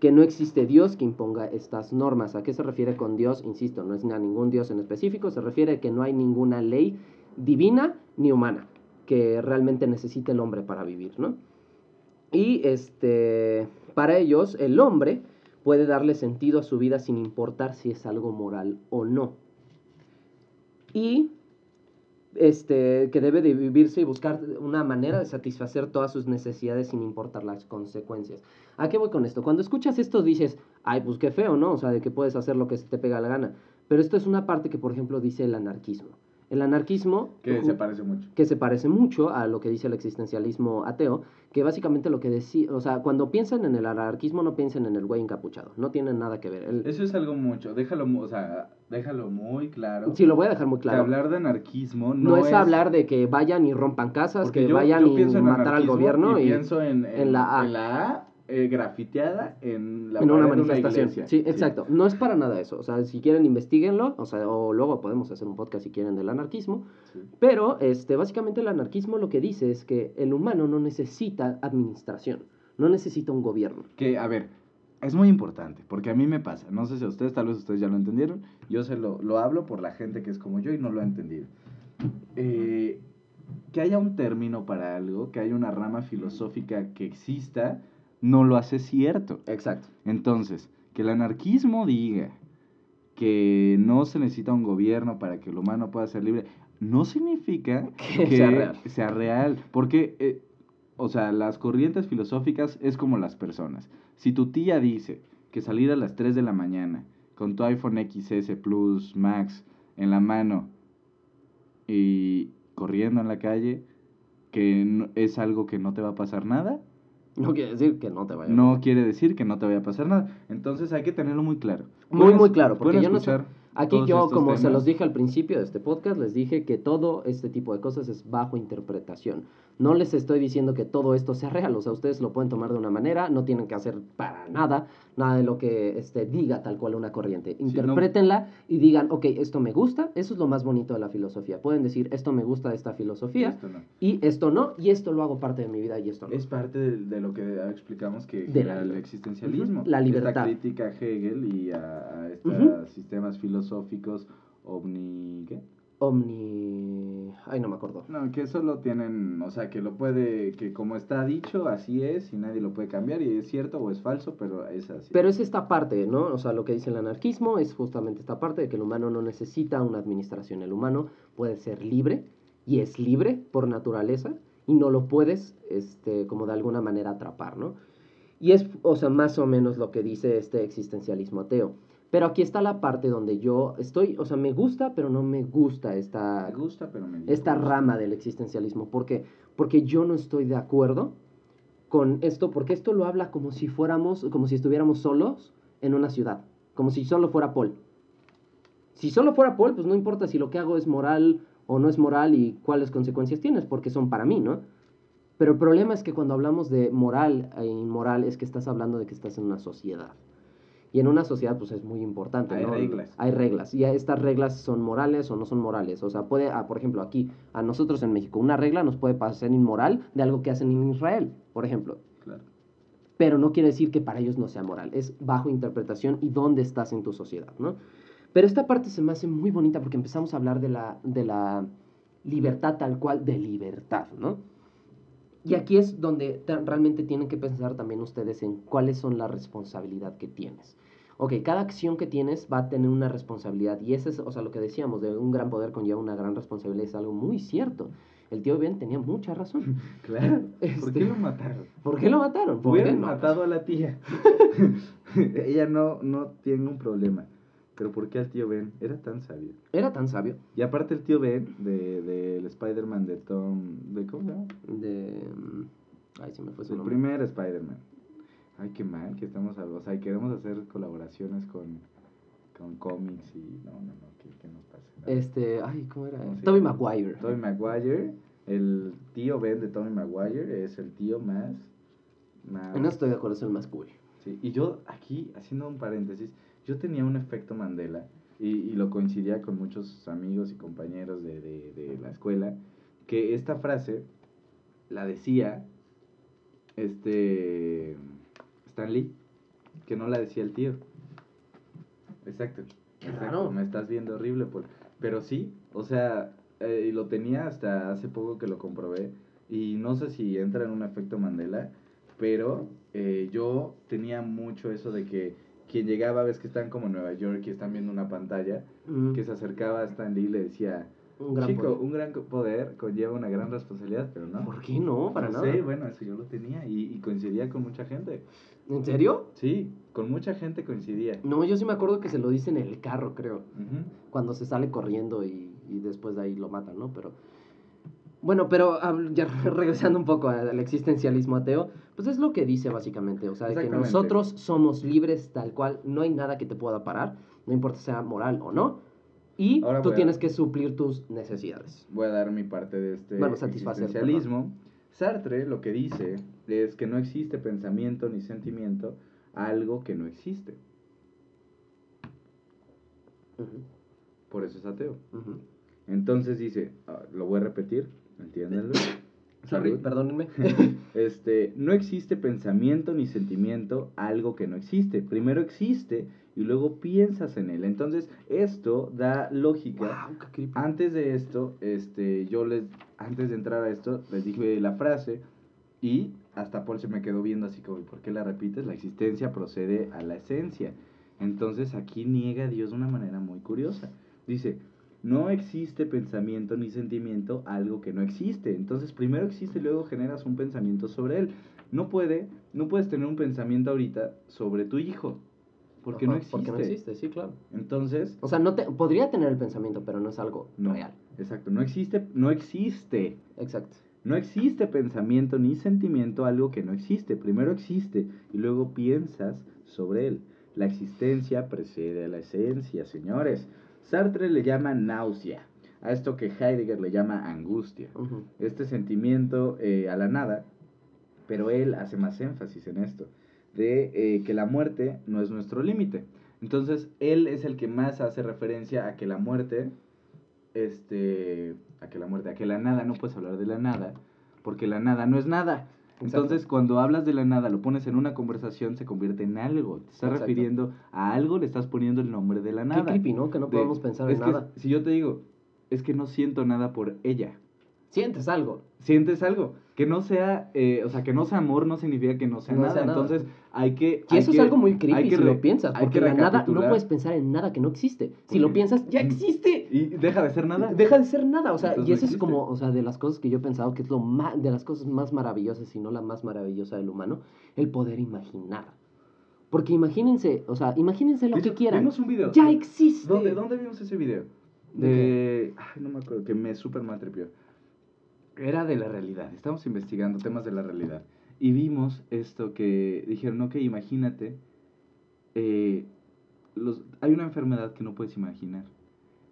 Que no existe Dios que imponga estas normas. ¿A qué se refiere con Dios? Insisto, no es a ningún Dios en específico, se refiere a que no hay ninguna ley divina ni humana que realmente necesite el hombre para vivir, ¿no? Y este, para ellos, el hombre puede darle sentido a su vida sin importar si es algo moral o no. Y este, que debe de vivirse y buscar una manera de satisfacer todas sus necesidades sin importar las consecuencias. ¿A qué voy con esto? Cuando escuchas esto dices, ay, pues qué feo, ¿no? O sea, de que puedes hacer lo que se te pega la gana. Pero esto es una parte que, por ejemplo, dice el anarquismo. El anarquismo... Que se parece mucho. Que se parece mucho a lo que dice el existencialismo ateo, que básicamente lo que decía, o sea, cuando piensan en el anarquismo no piensen en el güey encapuchado, no tienen nada que ver. Eso es algo mucho, déjalo, o sea, déjalo muy claro. Sí, lo voy a dejar muy claro. hablar de anarquismo no, no es, hablar de que vayan y rompan casas, que vayan y matar al gobierno. Y, pienso en, en, la En la A eh, grafiteada en la en una manifestación. sí, exacto. No es para nada eso. O sea, si quieren investiguenlo, o sea, o luego podemos hacer un podcast si quieren del anarquismo. Pero este básicamente el anarquismo lo que dice es que el humano no necesita administración, no necesita un gobierno. Que a ver, es muy importante, porque a mí me pasa, no sé si a ustedes, tal vez ustedes ya lo entendieron, yo se lo, lo hablo por la gente que es como yo y no lo ha entendido. Eh, que haya un término para algo, que haya una rama filosófica que exista, no lo hace cierto. Exacto. Entonces, que el anarquismo diga que no se necesita un gobierno para que el humano pueda ser libre, no significa <laughs> que, sea, real. Porque, eh, o sea, las corrientes filosóficas es como las personas. Si tu tía dice que salir a las 3 de la mañana con tu iPhone XS Plus Max en la mano y corriendo en la calle, que es algo que no te va a pasar nada, no quiere decir que no te vaya a No quiere decir que no te vaya a pasar nada. Entonces hay que tenerlo muy claro. Muy, muy claro. Porque yo no sé. Aquí yo, como se los dije al principio de este podcast, les dije que todo este tipo de cosas es bajo interpretación. No les estoy diciendo que todo esto sea real, o sea, ustedes lo pueden tomar de una manera, no tienen que hacer para nada, nada de lo que este, diga tal cual una corriente. Interprétenla y digan, ok, esto me gusta, eso es lo más bonito de la filosofía. Pueden decir, esto me gusta de esta filosofía y esto no, y esto lo hago parte de mi vida y esto no. Es parte de, lo que explicamos que era el existencialismo. La libertad. Esta crítica a Hegel y a, estos sistemas filosóficos omni... ¿qué? Omni... Ay, no me acuerdo. No, que eso lo tienen, o sea, que lo puede, que como está dicho, así es y nadie lo puede cambiar y es cierto o es falso, pero es así. Pero es esta parte, ¿no? O sea, lo que dice el anarquismo es justamente esta parte de que el humano no necesita una administración, el humano puede ser libre y es libre por naturaleza y no lo puedes, este, como de alguna manera atrapar, ¿no? Y es, o sea, más o menos lo que dice este existencialismo ateo. Pero aquí está la parte donde yo estoy, o sea, me gusta, pero no me gusta esta, gusta, pero esta rama del existencialismo. ¿Por qué? Porque yo no estoy de acuerdo con esto, porque esto lo habla como si fuéramos, como si estuviéramos solos en una ciudad, como si solo fuera Paul. Si solo fuera Paul, pues no importa si lo que hago es moral o no es moral y cuáles consecuencias tienes, porque son para mí, ¿no? Pero el problema es que cuando hablamos de moral e inmoral es que estás hablando de que estás en una sociedad. Y en una sociedad, pues es muy importante. Hay reglas. Hay reglas. Y estas reglas son morales o no son morales. O sea, puede, ah, por ejemplo, aquí, a nosotros en México, una regla nos puede parecer inmoral de algo que hacen en Israel, por ejemplo. Claro. Pero no quiere decir que para ellos no sea moral. Es bajo interpretación y dónde estás en tu sociedad, ¿no? Pero esta parte se me hace muy bonita porque empezamos a hablar de la, de la libertad tal cual, de libertad, ¿no? Y aquí es donde te- realmente tienen que pensar también ustedes en cuáles son la responsabilidad que tienes. Ok, cada acción que tienes va a tener una responsabilidad. Y eso es, o sea, lo que decíamos, de un gran poder conlleva una gran responsabilidad, es algo muy cierto. El tío Ben tenía mucha razón. <laughs> Claro. <laughs> ¿Por Este- qué lo mataron? ¿Por qué lo mataron? ¿Por Hubieran no? matado a la tía. <laughs> Ella no, no tiene un problema. Pero ¿por qué al tío Ben? Era tan sabio. Era tan sabio. Y aparte el tío Ben de, del Spider-Man de Tom... De, ¿Cómo se llama? De... mm, Ay, se me fue su el nombre. primer Spider-Man. Ay, qué mal que estamos... O sea, queremos hacer colaboraciones con, con cómics y... No, no, no, ¿qué, qué nos pasa? Este, ay, ¿cómo era? ¿Cómo se Tobey llama? Maguire. Tobey Maguire. El tío Ben de Tobey Maguire es el tío más... más eso estoy de acuerdo, es el más cool. Sí, y yo aquí, haciendo un paréntesis, yo tenía un efecto Mandela y, y lo coincidía con muchos amigos y compañeros de, de, de la escuela, que esta frase la decía este Stan Lee, que no la decía el tío. Exacto. Qué exacto, raro. Me estás viendo horrible, por... pero sí, o sea, eh, y lo tenía hasta hace poco que lo comprobé y no sé si entra en un efecto Mandela, pero eh, yo tenía mucho eso de que quien llegaba, ves que están como en Nueva York y están viendo una pantalla, que se acercaba a Stan Lee y le decía, un gran chico, poder. un gran poder conlleva una gran responsabilidad, pero no. ¿Por qué no? Para No nada. sé, bueno, eso yo lo tenía y, y coincidía con mucha gente. ¿En serio? Sí, con mucha gente coincidía. No, yo sí me acuerdo que se lo dice en el carro, creo. Cuando se sale corriendo y, y después de ahí lo matan, ¿no? Pero. Bueno, pero ya <laughs> regresando un poco al existencialismo ateo, pues es lo que dice básicamente, o sea, de que nosotros somos libres tal cual, no hay nada que te pueda parar, no importa sea moral o no, y Ahora tú a- tienes que suplir tus necesidades. Voy a dar mi parte de este Bueno, existencialismo. Sartre lo que dice es que no existe pensamiento ni sentimiento a algo que no existe. Por eso es ateo. Entonces dice, ah, lo voy a repetir, entiéndanlo. <laughs> Sorry, perdónenme. <laughs> Este, no existe pensamiento ni sentimiento algo que no existe. Primero existe y luego piensas en él. Entonces, esto da lógica. wow. Antes de esto, este, yo les, antes de entrar a esto, les dije la frase y hasta Paul se me quedó viendo así como, ¿por qué la repites? La existencia procede a la esencia. Entonces aquí niega a Dios de una manera muy curiosa. Dice, no existe pensamiento ni sentimiento algo que no existe. Entonces primero existe y luego generas un pensamiento sobre él. No puede, no puedes tener un pensamiento ahorita sobre tu hijo. Porque no existe. Porque no existe, sí, claro. Entonces, O sea, no te, podría tener el pensamiento, pero no es algo no. real. Exacto, no existe, no existe. Exacto. No existe pensamiento ni sentimiento algo que no existe. Primero existe y luego piensas sobre él. La existencia precede a la esencia, señores. Sartre le llama náusea. A esto que Heidegger le llama angustia. Este sentimiento eh, a la nada, pero él hace más énfasis en esto, de eh, que la muerte no es nuestro límite. Entonces, él es el que más hace referencia a que la muerte, este, a que la muerte, a que la nada, no puedes hablar de la nada, porque la nada no es nada. Entonces, cuando hablas de la nada, lo pones en una conversación, se convierte en algo. Te estás Exacto. refiriendo a algo, le estás poniendo el nombre de la Qué nada. creepy, ¿no? Que no De- podemos pensar en nada. Si yo te digo, es que no siento nada por ella. Sientes algo. Sientes algo. Que no sea, eh, o sea, que no sea amor no significa que no sea No nada. sea nada. Entonces, hay que... Y hay eso es algo muy creepy si lo piensas, porque que la nada no puedes pensar en nada que no existe. Si lo piensas, ya existe. Y deja de ser nada. Deja de ser nada, o sea, Entonces y no eso es como, o sea, de las cosas que yo he pensado que es lo más, de las cosas más maravillosas, si no la más maravillosa del humano, el poder imaginar. Porque imagínense, o sea, imagínense lo que quieran. Vimos un video. Ya existe. ¿Dónde, ¿Dónde vimos ese video? ¿De. Ay, no me acuerdo, que me súper maltripió. Era de la realidad. Estamos investigando temas de la realidad. Y vimos esto que dijeron, ok, imagínate. eh, los, hay una enfermedad que no puedes imaginar.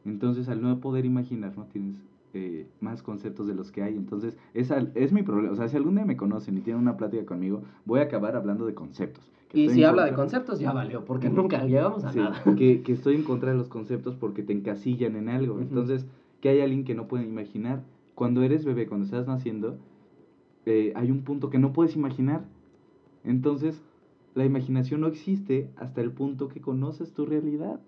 Entonces, al no poder imaginar, no tienes eh, más conceptos de los que hay. Entonces, esa es mi problema. O sea, si algún día me conocen y tienen una plática conmigo, voy a acabar hablando de conceptos. Y si habla de conceptos, ya valió, porque nunca llegamos a Sí, nada. que, que estoy en contra de los conceptos porque te encasillan en algo. Entonces, que hay alguien que no puede imaginar. Cuando eres bebé, cuando estás naciendo, eh, hay un punto que no puedes imaginar. Entonces, la imaginación no existe hasta el punto que conoces tu realidad.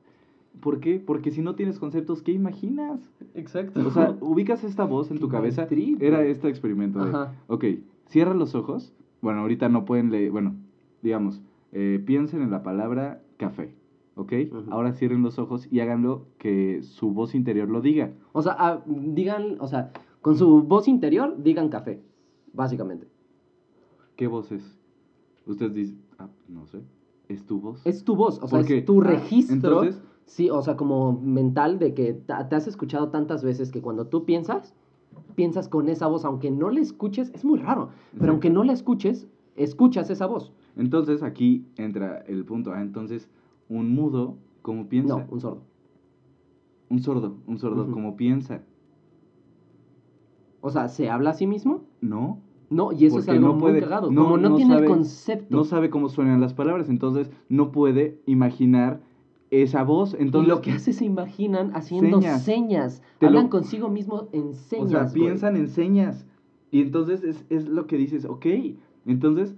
¿Por qué? Porque si no tienes conceptos, ¿qué imaginas? Exacto. O sea, ubicas esta voz en tu cabeza. mal trip, Era este experimento de, Ajá. ok, cierra los ojos. Bueno, ahorita no pueden leer, bueno, digamos, eh, piensen en la palabra café, ¿ok? Ahora cierren los ojos y háganlo que su voz interior lo diga. O sea, ah, digan, o sea, con su voz interior, digan café, básicamente. ¿Qué voz es? Ustedes dicen, ah, no sé, ¿es tu voz? Es tu voz, o sea, es tu ah, registro. entonces- sí, o sea, como mental de que te has escuchado tantas veces que cuando tú piensas, piensas con esa voz, aunque no la escuches, es muy raro, pero aunque no la escuches, escuchas esa voz. Entonces aquí entra el punto. Ah, entonces, un mudo, ¿cómo piensa? No, un sordo. Un sordo, un sordo, Ujú. ¿cómo piensa? O sea, ¿se habla a sí mismo? No, No, y eso es algo no muy puede- cagado. no- como no, no tiene sabe- el concepto. no sabe cómo suenan las palabras, entonces no puede imaginar esa voz. Entonces, y lo que hace se imaginan haciendo Señas. señas. Te Hablan lo- consigo mismo en señas. O sea, güey. piensan en señas. Y entonces es, es lo que dices, ok. Entonces,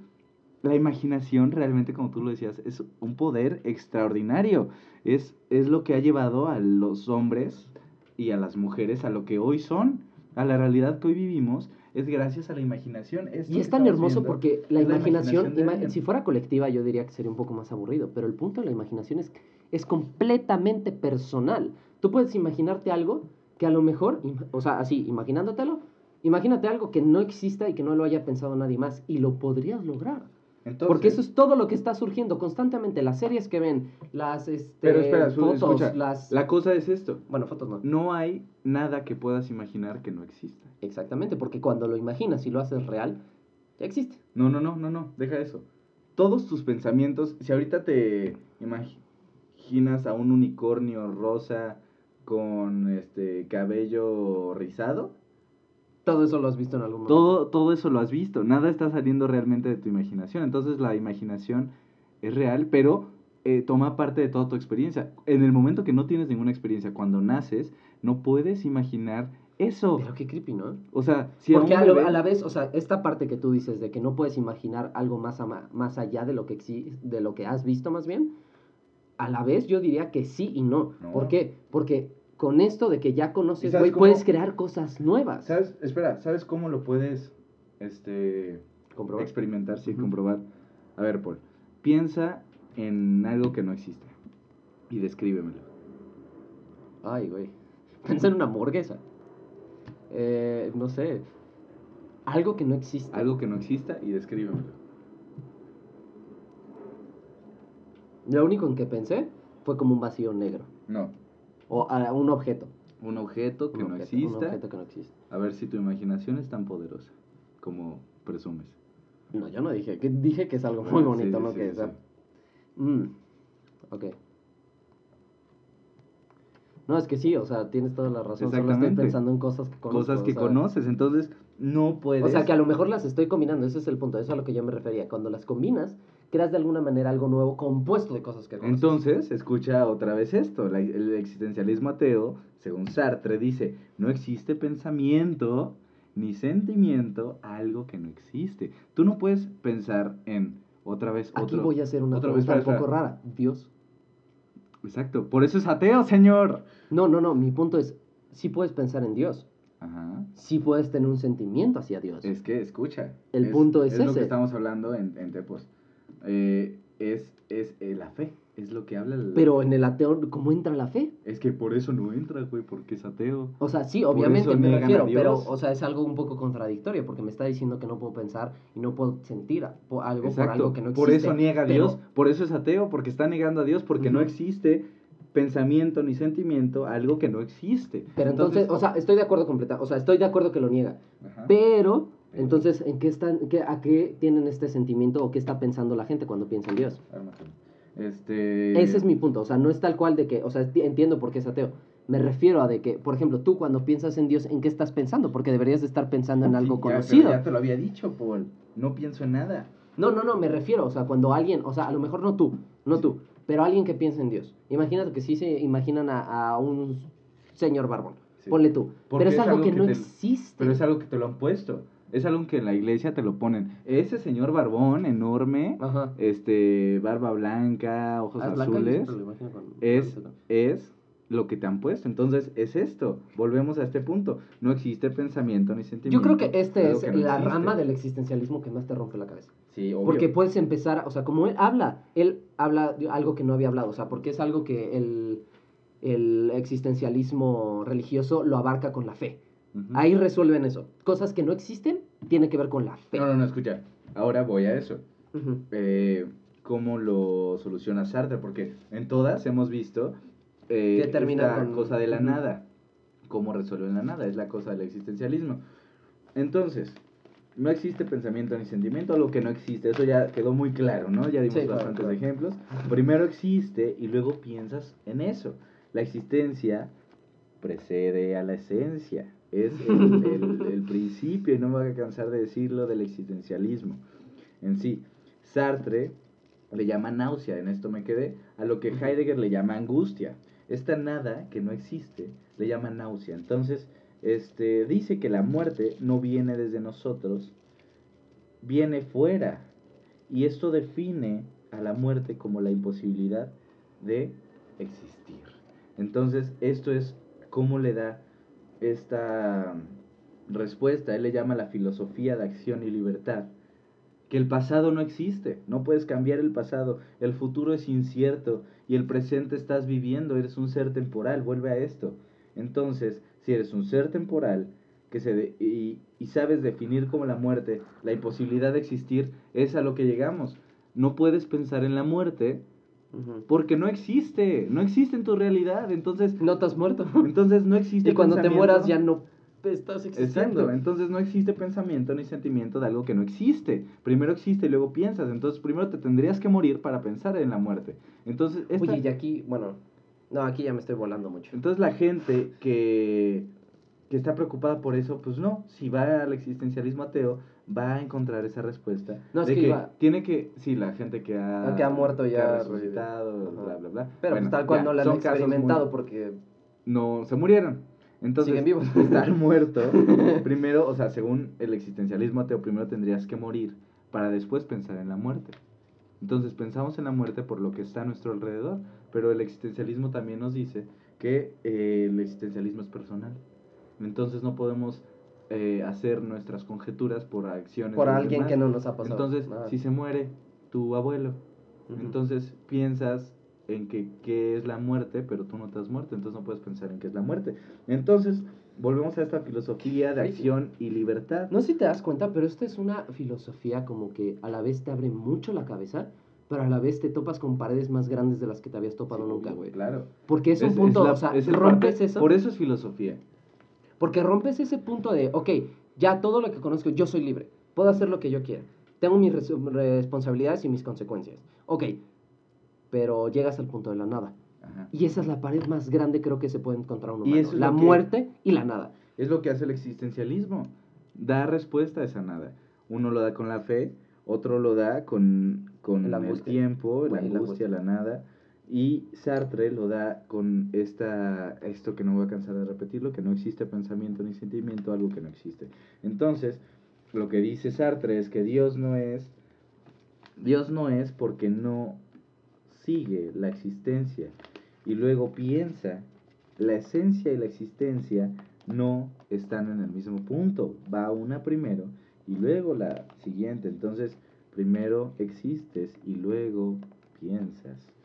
la imaginación realmente, como tú lo decías, es un poder extraordinario. Es, es lo que ha llevado a los hombres y a las mujeres a lo que hoy son, a la realidad que hoy vivimos. Es gracias a la imaginación. Esto Y es tan hermoso viendo porque la imaginación, de ima- alguien. si fuera colectiva yo diría que sería un poco más aburrido, pero el punto de la imaginación es, es completamente personal. Tú puedes imaginarte algo que a lo mejor, o sea, así, imaginándotelo, imagínate algo que no exista y que no lo haya pensado nadie más y lo podrías lograr. Entonces, porque eso es todo lo que está surgiendo constantemente, las series que ven, las este, Pero espera, su- fotos, escucha, las... la cosa es esto. Bueno, fotos no. No hay nada que puedas imaginar que no exista. Exactamente, porque cuando lo imaginas y lo haces real, ya existe. No, no, no, no, no, deja eso. Todos tus pensamientos, si ahorita te imaginas a un unicornio rosa con este cabello rizado, Todo eso lo has visto en algún momento. todo, todo eso lo has visto. Nada está saliendo realmente de tu imaginación. Entonces la imaginación es real, pero eh, toma parte de toda tu experiencia. En el momento que no tienes ninguna experiencia, cuando naces, no puedes imaginar eso. Pero qué creepy, ¿no? O sea, si a Porque a, bebé- a la vez, o sea, esta parte que tú dices de que no puedes imaginar algo más, ama- más allá de lo, que de lo que has visto más bien, a la vez yo diría que sí y no. No. ¿Por qué? Porque con esto de que ya ¿Y conoces, güey, puedes crear cosas nuevas. ¿Sabes? Espera, ¿sabes cómo lo puedes este, Comprobar. experimentar, sí, comprobar? A ver, Paul, piensa en algo que no existe y descríbemelo. Ay, güey. <laughs> Piensa en una hamburguesa. Eh, no sé. Algo que no existe. Algo que no exista y descríbemelo. Lo único en que pensé fue como un vacío negro. No, O a- un objeto. un objeto que Un no objeto, un exista. objeto que no existe. A ver si tu imaginación es tan poderosa como presumes. No, yo no dije. Que dije que es algo muy bonito, sí, ¿no? sí, que sí. sea- Mm, ok. No, es que sí, o sea, tienes toda la razón. Solo estoy pensando en cosas que conozco. Cosas que o sea, conoces, entonces no puedes... O sea, que a lo mejor las estoy combinando, ese es el punto, eso es a lo que yo me refería. Cuando las combinas, creas de alguna manera algo nuevo compuesto de cosas que conoces. Entonces, escucha otra vez esto. la- el existencialismo ateo, según Sartre, dice, no existe pensamiento ni sentimiento algo que no existe. Tú no puedes pensar en otra vez Aquí otro- voy a hacer una otra vez, pregunta espera, un poco rara. ¿Dios? Exacto, por eso es ateo, señor. No, no, no, mi punto es, sí puedes pensar en Dios, Ajá. sí puedes tener un sentimiento hacia Dios. Es que, escucha. El punto es lo ese. que estamos hablando en, en Tepos. Eh, es es eh, la fe, es lo que habla. Pero en el ateo, ¿cómo entra la fe? Es que por eso no entra, güey, porque es ateo. O sea, sí, obviamente me refiero, pero, o sea, es algo un poco contradictorio, porque me está diciendo que no puedo pensar y no puedo sentir algo por algo que no existe. Por eso niega a pero- Dios, por eso es ateo, porque está negando a Dios, porque no existe pensamiento ni sentimiento, algo que no existe. Pero entonces, o sea, estoy de acuerdo completa, o sea, estoy de acuerdo que lo niega, Ajá. Pero- entonces, ¿en qué están, qué, a qué tienen este sentimiento o qué está pensando la gente cuando piensa en Dios? Este... Ese es mi punto, o sea, no es tal cual de que, o sea, enti- entiendo por qué es ateo. Me refiero a de que, por ejemplo, tú cuando piensas en Dios, ¿en qué estás pensando? Porque deberías de estar pensando en Sí, algo ya, conocido. Ya te lo había dicho, Paul. No pienso en nada. No, no, no, me refiero, o sea, cuando alguien, o sea, a lo mejor no tú, no tú, pero alguien que piensa en Dios. Imagínate que sí se imaginan a, a un señor barbón, Sí. ponle tú, Porque pero es, es algo, algo que, que no te- existe. Pero es algo que te lo han puesto. Es algo que en la iglesia te lo ponen. Ese señor barbón enorme, Ajá. este, barba blanca, ojos Ah, azules, con- es, es lo que te han puesto. Entonces, es esto. Volvemos a este punto. No existe pensamiento ni sentimiento. Yo creo que este es que no la existe. rama del existencialismo que más te rompe la cabeza. Sí, obvio. Porque puedes empezar, o sea, como él habla, él habla de algo que no había hablado, o sea, porque es algo que el, el existencialismo religioso lo abarca con la fe. Ahí resuelven eso. Cosas que no existen tienen que ver con la fe. No, no, no, escucha. Ahora voy a eso. Eh, cómo lo soluciona Sartre, porque en todas hemos visto eh, Que termina esta con- cosa de la nada. ¿Cómo resuelven la nada? Es la cosa del existencialismo. Entonces, no existe pensamiento ni sentimiento, algo que no existe. Eso ya quedó muy claro, ¿no? Ya dimos Sí, claro, bastantes claro. ejemplos. Primero existe y luego piensas en eso. La existencia precede a la esencia. Es el, el- el principio, y no me voy a cansar de decirlo, del existencialismo en sí. Sartre le llama náusea, en esto me quedé, a lo que Heidegger le llama angustia. Esta nada que no existe le llama náusea. Entonces, este, dice que la muerte no viene desde nosotros, viene fuera. Y esto define a la muerte como la imposibilidad de existir. Entonces, esto es cómo le da esta respuesta. Él le llama la filosofía de acción y libertad. Que el pasado no existe, no puedes cambiar el pasado, el futuro es incierto y el presente estás viviendo, eres un ser temporal, vuelve a esto. Entonces, si eres un ser temporal que se de- y sabes definir como la muerte, la imposibilidad de existir, es a lo que llegamos. No puedes pensar en la muerte Porque no existe, no existe en tu realidad, entonces, No has muerto. entonces no existe y cuando te mueras ya no estás existiendo. Exacto, entonces no existe pensamiento ni sentimiento de algo que no existe. Primero existe y luego piensas. Entonces primero te tendrías que morir para pensar en la muerte. Entonces, esta- Oye, y aquí, bueno, no, aquí ya me estoy volando mucho. entonces la gente que, que está preocupada por eso, pues no, si va al existencialismo ateo, va a encontrar esa respuesta. No, es que que iba- tiene que, sí, la gente que ha, Que ha muerto que ya ha resucitado, Ajá. bla, bla, bla. Pero Bueno, pues tal cual ya, no lo han casos muy- experimentado porque no se murieron. Entonces, Siguen vivos. <laughs> estar muerto, <laughs> primero, o sea, según el existencialismo ateo, primero tendrías que morir para después pensar en la muerte. Entonces, pensamos en la muerte por lo que está a nuestro alrededor, pero el existencialismo también nos dice que eh, el existencialismo es personal. Entonces, no podemos eh, hacer nuestras conjeturas por acciones por alguien demás. que no nos ha pasado. Entonces, si se muere tu abuelo, entonces piensas en que qué es la muerte, pero tú no te has muerto, entonces no puedes pensar en qué es la muerte. Entonces, volvemos a esta filosofía de acción y libertad. No sé si te das cuenta, pero esta es una filosofía como que a la vez te abre mucho la cabeza, pero a la vez te topas con paredes más grandes de las que te habías topado Sí, nunca, güey. Claro. Porque es un es punto, la- o sea, es rompes parte- eso. Por eso es filosofía. Porque rompes ese punto de, ok, ya todo lo que conozco, yo soy libre, puedo hacer lo que yo quiera, tengo mis res- responsabilidades y mis consecuencias. Ok, pero llegas al punto de la nada. Ajá. Y esa es la pared más grande creo que se puede encontrar un Y eso La muerte y la nada. Es lo que hace el existencialismo. Da respuesta a esa nada. Uno lo da con la fe, otro lo da con, con el tiempo, la angustia, la nada. Y Sartre lo da con esta, esto que no voy a cansar de repetirlo, que no existe pensamiento ni sentimiento, algo que no existe. Entonces, lo que dice Sartre es que Dios no es, Dios no es porque no sigue la existencia y luego piensa, la esencia y la existencia no están en el mismo punto, va una primero y luego la siguiente, entonces primero existes y luego piensas.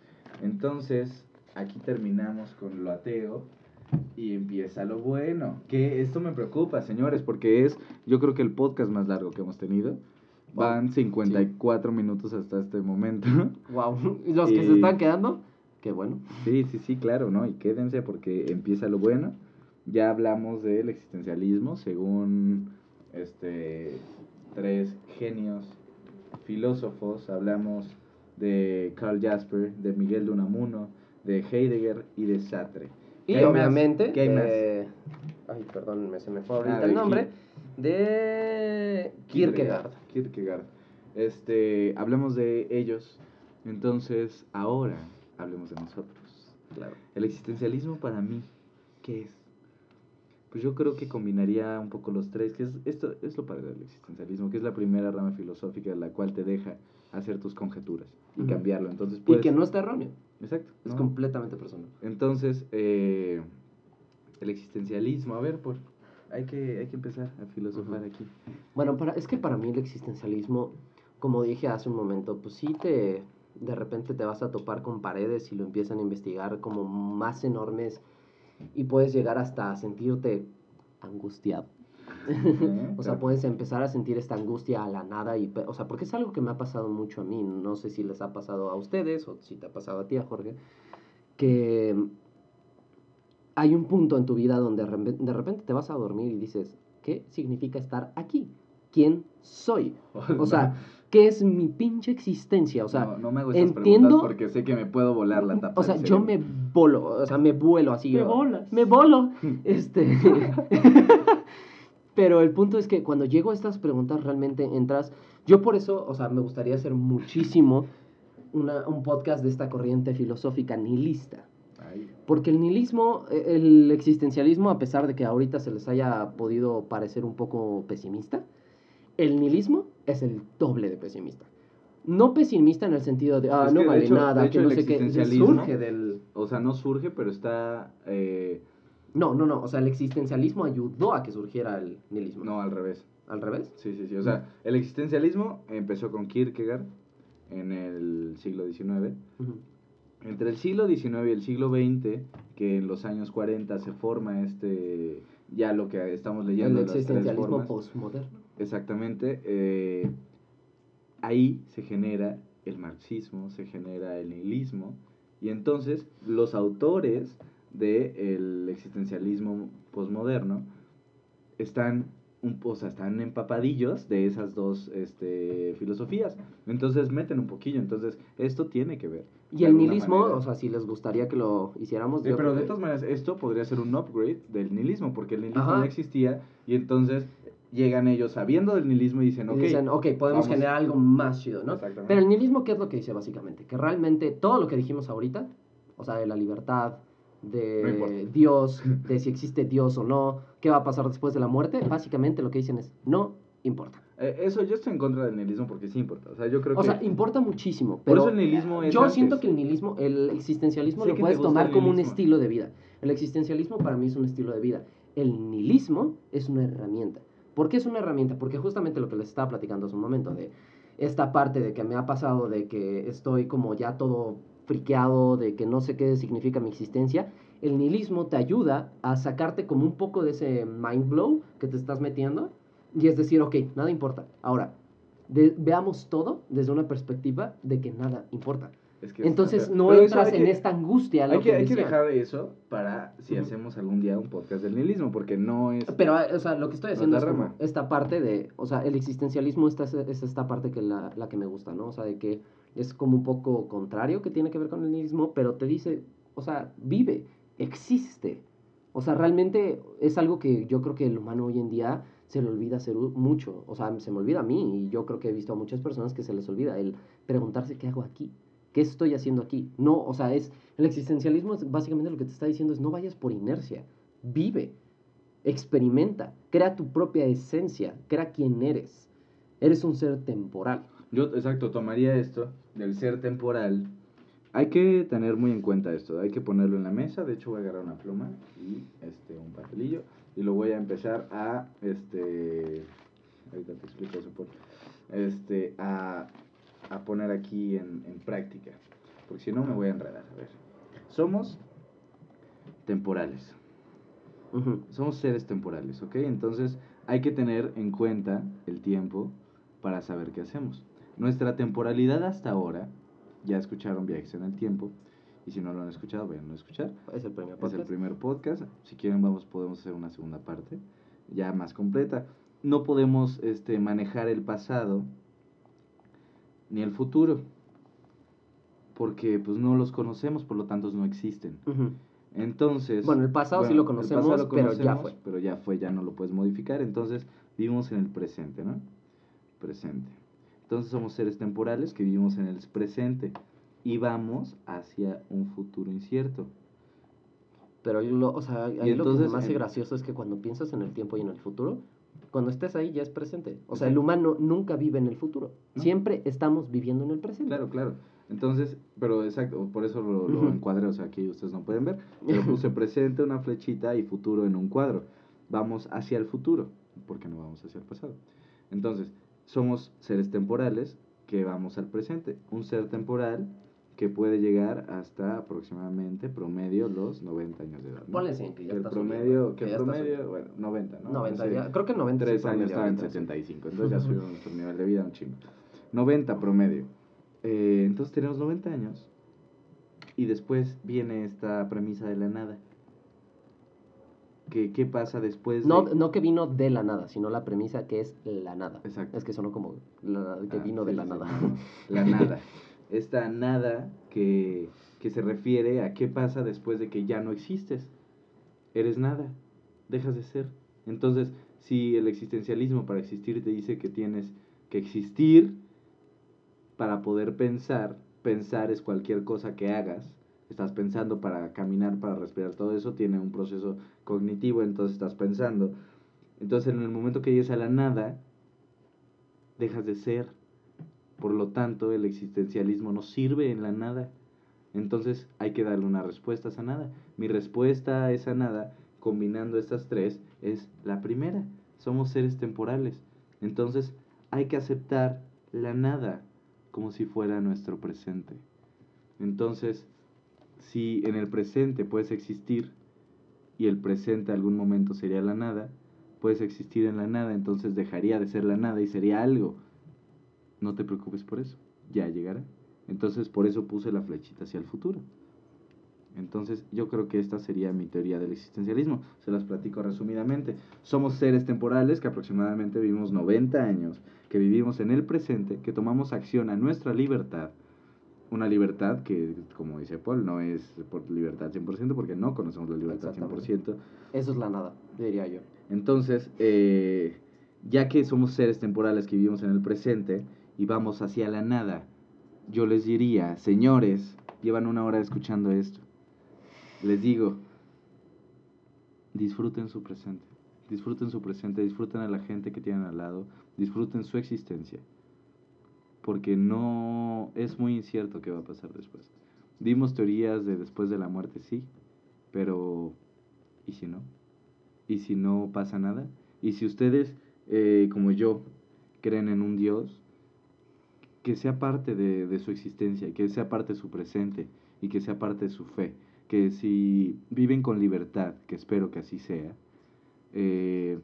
Entonces, aquí terminamos con lo ateo y empieza lo bueno. Que esto me preocupa, señores, porque es, yo creo que el podcast más largo que hemos tenido. Van 54 minutos hasta este momento. <laughs> Wow. Y los que se están quedando, qué bueno. Sí, sí, sí, claro, ¿no? Y quédense porque empieza lo bueno. Ya hablamos del existencialismo según este tres genios filósofos. Hablamos de Carl Jasper, de Miguel de Unamuno, de Heidegger y de Sartre. Y ¿Qué hay más? obviamente, ¿Qué hay más? eh, ay, perdón, me, se me fue ahorita Ah, de el nombre, Ki- de Kierkegaard. Kierkegaard. Este, hablemos de ellos. Entonces, ahora hablemos de nosotros. Claro. El existencialismo para mí, ¿qué es? Pues yo creo que combinaría un poco los tres, que es, esto es lo padre del existencialismo, que es la primera rama filosófica la cual te deja hacer tus conjeturas y cambiarlo. Entonces, Y puedes- que no está erróneo. Exacto. Es ¿no? completamente personal. Entonces, eh, el existencialismo, a ver, por, hay, que, hay que empezar a filosofar aquí. Bueno, para, es que para mí el existencialismo, como dije hace un momento, pues sí te, de repente te vas a topar con paredes y lo empiezan a investigar como más enormes y puedes llegar hasta sentirte angustiado. O sea, puedes empezar a sentir esta angustia a la nada y, o sea, porque es algo que me ha pasado mucho a mí, no sé si les ha pasado a ustedes o si te ha pasado a ti, a Jorge, que hay un punto en tu vida donde de repe- de repente te vas a dormir y dices, ¿qué significa estar aquí? ¿Quién soy? <laughs> O sea, ¿qué es mi pinche existencia? O sea, no, no me hago estas entiendo- porque sé que me puedo volar la tapa. o sea, yo me volo, o sea, me vuelo así. Me bolas. Me volo. <laughs> Este. <laughs> Pero el punto es que cuando llego a estas preguntas realmente entras. Yo por eso, o sea, me gustaría hacer muchísimo una, un podcast de esta corriente filosófica nihilista. Porque el nihilismo, eh, el existencialismo, a pesar de que ahorita se les haya podido parecer un poco pesimista, el nihilismo es el doble de pesimista. No pesimista en el sentido de, ah, Es no vale hecho- nada, que no sé qué. Surge del. o sea, no surge, pero está... eh, No, no, no. O sea, el existencialismo ayudó a que surgiera el nihilismo. no, al revés. ¿Al revés? Sí, sí, sí. O sea, el existencialismo empezó con Kierkegaard en el siglo XIX. Entre el siglo XIX y el siglo XX, que en los años 40 se forma este, ya lo que estamos leyendo. El existencialismo postmoderno. Exactamente. eh, ahí se genera el marxismo, se genera el nihilismo. Y entonces los autores del existencialismo postmoderno están, un, o sea, están empapadillos de esas dos este, filosofías. Entonces meten un poquillo. Entonces esto tiene que ver. Y de el nihilismo, manera. o sea, si les gustaría que lo hiciéramos. Sí, yo pero de todas maneras, esto podría ser un upgrade del nihilismo, porque el nihilismo Ajá. ya existía y entonces llegan ellos sabiendo del nihilismo y dicen, y ok, dicen, ok, podemos vamos". generar algo más chido, ¿no? Exactamente. Pero el nihilismo, ¿qué es lo que dice básicamente? Que realmente todo lo que dijimos ahorita, o sea, de la libertad, de. Dios, <laughs> de si existe Dios o no, qué va a pasar después de la muerte, básicamente lo que dicen es, no importa. Eh, eso yo estoy en contra del nihilismo porque sí importa. O sea, yo creo O que... sea, importa muchísimo. por Pero eso el nihilismo es yo antes. siento que el nihilismo, el existencialismo Sé lo puedes tomar como un estilo de vida. El existencialismo para mí es un estilo de vida. El nihilismo es una herramienta. ¿Por qué es una herramienta? Porque justamente lo que les estaba platicando hace un momento, de esta parte de que me ha pasado, de que estoy como ya todo friqueado, de que no sé qué significa mi existencia, el nihilismo te ayuda a sacarte como un poco de ese mind blow que te estás metiendo y es decir, ok, nada importa. Ahora, de- veamos todo desde una perspectiva de que nada importa. Es que es- Entonces no entras en que- esta angustia. Hay que, hay que dejar eso para si hacemos algún día un podcast del nihilismo, porque no es... Pero, o sea, lo que estoy haciendo es como esta parte de, o sea, el existencialismo esta, es, es esta parte que la, la que me gusta, ¿no? O sea, de que es como un poco contrario que tiene que ver con el nihilismo, pero te dice, o sea, vive, existe. O sea, realmente es algo que yo creo que el humano hoy en día se le olvida hacer mucho. O sea, se me olvida a mí y yo creo que he visto a muchas personas que se les olvida el preguntarse qué hago aquí, qué estoy haciendo aquí. No, o sea, es el existencialismo es básicamente lo que te está diciendo es no vayas por inercia, vive, experimenta, crea tu propia esencia, crea quién eres. Eres un ser temporal. Yo, exacto, tomaría esto del ser temporal. Hay que tener muy en cuenta esto, hay que ponerlo en la mesa. De hecho, voy a agarrar una pluma y este, un papelillo y lo voy a empezar a, este, ahorita te explico eso por, este, a, a poner aquí en, en práctica, porque si no me voy a enredar. A ver, somos temporales, somos seres temporales, ¿ok? Entonces hay que tener en cuenta el tiempo para saber qué hacemos. Nuestra temporalidad hasta ahora, ya escucharon Viajes en el Tiempo, y si no lo han escuchado, vayan a escuchar. Es el primer Es podcast. el primer podcast. Si quieren, vamos, podemos hacer una segunda parte, ya más completa. No podemos este, manejar el pasado ni el futuro, porque pues no los conocemos, por lo tanto no existen. Entonces. Bueno, el pasado sí lo conocemos, pero ya fue. Pero ya fue, ya no lo puedes modificar. Entonces, vivimos en el presente, ¿no? Presente. Entonces, somos seres temporales que vivimos en el presente y vamos hacia un futuro incierto. Pero, lo, o sea, ahí lo que entonces, me hace en- gracioso es que cuando piensas en el tiempo y en el futuro, cuando estés ahí ya es presente. O sea, el humano nunca vive en el futuro. No. Siempre estamos viviendo en el presente. Claro, claro. Entonces, pero exacto, por eso lo, lo encuadré, o sea, aquí ustedes no pueden ver, <laughs> pero puse presente una flechita y futuro en un cuadro. Vamos hacia el futuro, porque no vamos hacia el pasado. Entonces, somos seres temporales que vamos al presente. Un ser temporal que puede llegar hasta aproximadamente promedio los 90 años de edad. ¿no? Ponle 100, que ya el está promedio, subiendo, que que está promedio, bueno, 90, ¿no? 90, Hace ya- creo que 90 es el Tres años promedio estaba en ahorita, sí. 75, entonces ya subió nuestro nivel de vida un chingo. 90 promedio. Eh, entonces tenemos 90 años y después viene esta premisa de la nada. ¿Qué, qué pasa después No, de...? no que vino de la nada, sino la premisa que es la nada. Exacto. Es que sonó como la- que Ah, vino de la sí, nada. <laughs> La nada. <laughs> Esta nada que, que se refiere a qué pasa después de que ya no existes. Eres nada. Dejas de ser. Entonces, si el existencialismo para existir te dice que tienes que existir para poder pensar, pensar es cualquier cosa que hagas. Estás pensando para caminar, para respirar, todo eso tiene un proceso cognitivo, entonces estás pensando. Entonces, en el momento que llegues a la nada, dejas de ser. Por lo tanto, el existencialismo no sirve en la nada. Entonces hay que darle una respuesta a esa nada. Mi respuesta a esa nada, combinando estas tres, es la primera. Somos seres temporales. Entonces hay que aceptar la nada como si fuera nuestro presente. Entonces, si en el presente puedes existir y el presente algún momento sería la nada, puedes existir en la nada, entonces dejaría de ser la nada y sería algo. No te preocupes por eso, ya llegará. Entonces por eso puse la flechita hacia el futuro. Entonces yo creo que esta sería mi teoría del existencialismo. Se las platico resumidamente. Somos seres temporales que aproximadamente vivimos 90 años, que vivimos en el presente, que tomamos acción a nuestra libertad. Una libertad que, como dice Paul, no es por libertad 100% porque no conocemos la libertad 100%. Eso es la nada, diría yo. Entonces, eh, ya que somos seres temporales que vivimos en el presente y vamos hacia la nada, yo les diría, señores, llevan una hora escuchando esto, les digo, disfruten su presente, disfruten su presente, disfruten a la gente que tienen al lado, disfruten su existencia, porque no es muy incierto qué va a pasar después. Dimos teorías de después de la muerte, sí, pero ¿y si no? ¿Y si no pasa nada? ¿Y si ustedes, eh, como yo, creen en un Dios, que sea parte de, de su existencia, que sea parte de su presente y que sea parte de su fe? Que si viven con libertad, que espero que así sea, eh,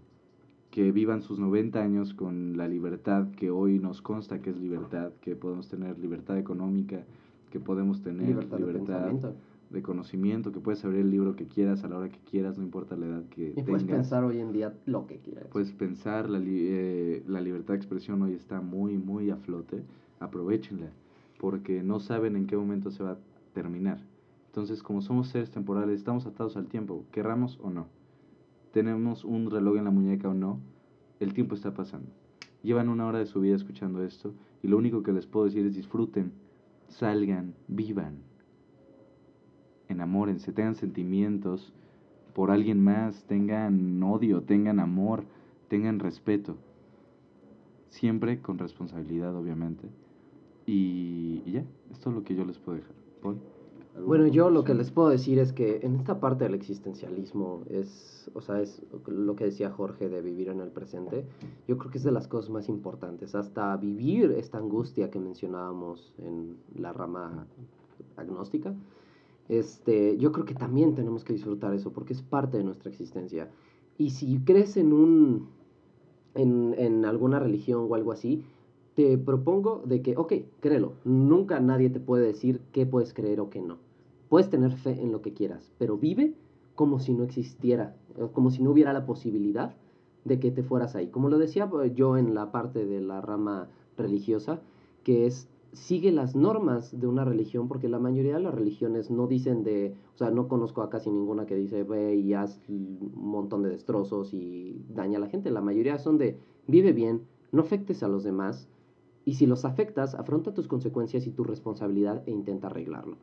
que vivan sus 90 años con la libertad que hoy nos consta que es libertad, que podemos tener libertad económica, que podemos tener Libertad libertad, de pensamiento. de conocimiento, que puedes abrir el libro que quieras a la hora que quieras, no importa la edad que Y tengas. puedes pensar hoy en día lo que quieras. Puedes pensar, la, li- eh, la libertad de expresión hoy está muy, muy a flote, aprovechenla, porque no saben en qué momento se va a terminar. Entonces, como somos seres temporales, estamos atados al tiempo, querramos o no. Tenemos un reloj en la muñeca o no, el tiempo está pasando. Llevan una hora de su vida escuchando esto y lo único que les puedo decir es disfruten, salgan, vivan, enamórense, tengan sentimientos por alguien más, tengan odio, tengan amor, tengan respeto. Siempre con responsabilidad, obviamente. Y, y ya, esto es lo que yo les puedo dejar. Paul. ¿Alguna Bueno, yo lo que les puedo decir es que en esta parte del existencialismo es, o sea, es lo que decía Jorge de vivir en el presente. Yo creo que es de las cosas más importantes. Hasta vivir esta angustia que mencionábamos en la rama agnóstica. Este, yo creo que también tenemos que disfrutar eso porque es parte de nuestra existencia. Y si crees en un, en, en alguna religión o algo así, te propongo de que, ok, créelo, nunca nadie te puede decir qué puedes creer o qué no. Puedes tener fe en lo que quieras, pero vive como si no existiera, como si no hubiera la posibilidad de que te fueras ahí. Como lo decía eh, yo en la parte de la rama religiosa, que es sigue las normas de una religión, porque la mayoría de las religiones no dicen de, o sea, no conozco a casi ninguna que dice, ve y haz un montón de destrozos y daña a la gente. La mayoría son de, vive bien, no afectes a los demás, y si los afectas, afronta tus consecuencias y tu responsabilidad e intenta arreglarlo.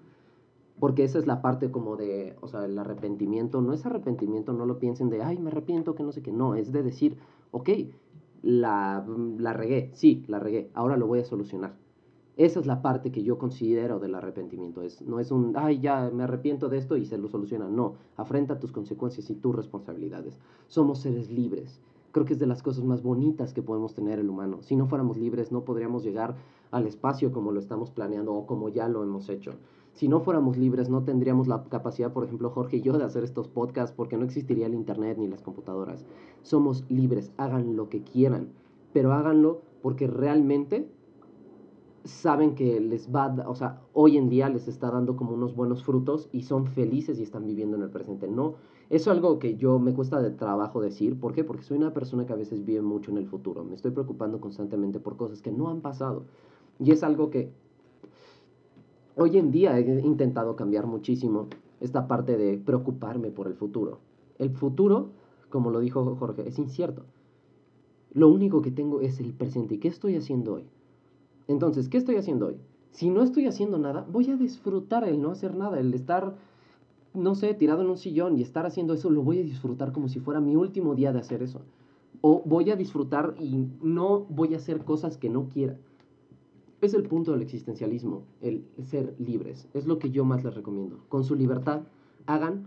Porque esa es la parte como de, o sea, el arrepentimiento, no es arrepentimiento, no lo piensen de, ay, me arrepiento, que no sé qué, no, es de decir, ok, la, la regué, sí, la regué, ahora lo voy a solucionar. Esa es la parte que yo considero del arrepentimiento. Es, no es un, ay, ya me arrepiento de esto y se lo soluciona. No, afrenta tus consecuencias y tus responsabilidades. Somos seres libres. Creo que es de las cosas más bonitas que podemos tener el humano. Si no fuéramos libres, no podríamos llegar al espacio como lo estamos planeando o como ya lo hemos hecho. Si no fuéramos libres, no tendríamos la capacidad, por ejemplo, Jorge y yo, de hacer estos podcasts porque no existiría el Internet ni las computadoras. Somos libres, hagan lo que quieran, pero háganlo porque realmente saben que les va, o sea, hoy en día les está dando como unos buenos frutos y son felices y están viviendo en el presente. No, eso es algo que yo me cuesta de trabajo decir. ¿Por qué? Porque soy una persona que a veces vive mucho en el futuro. Me estoy preocupando constantemente por cosas que no han pasado. Y es algo que hoy en día he intentado cambiar muchísimo esta parte de preocuparme por el futuro. El futuro, como lo dijo Jorge, es incierto. Lo único que tengo es el presente. ¿Y qué estoy haciendo hoy? Entonces, ¿qué estoy haciendo hoy? Si no estoy haciendo nada, voy a disfrutar el no hacer nada, el estar, no sé, tirado en un sillón y estar haciendo eso, lo voy a disfrutar como si fuera mi último día de hacer eso. O voy a disfrutar y no voy a hacer cosas que no quiera. Es el punto del existencialismo, el ser libres. Es lo que yo más les recomiendo. Con su libertad, hagan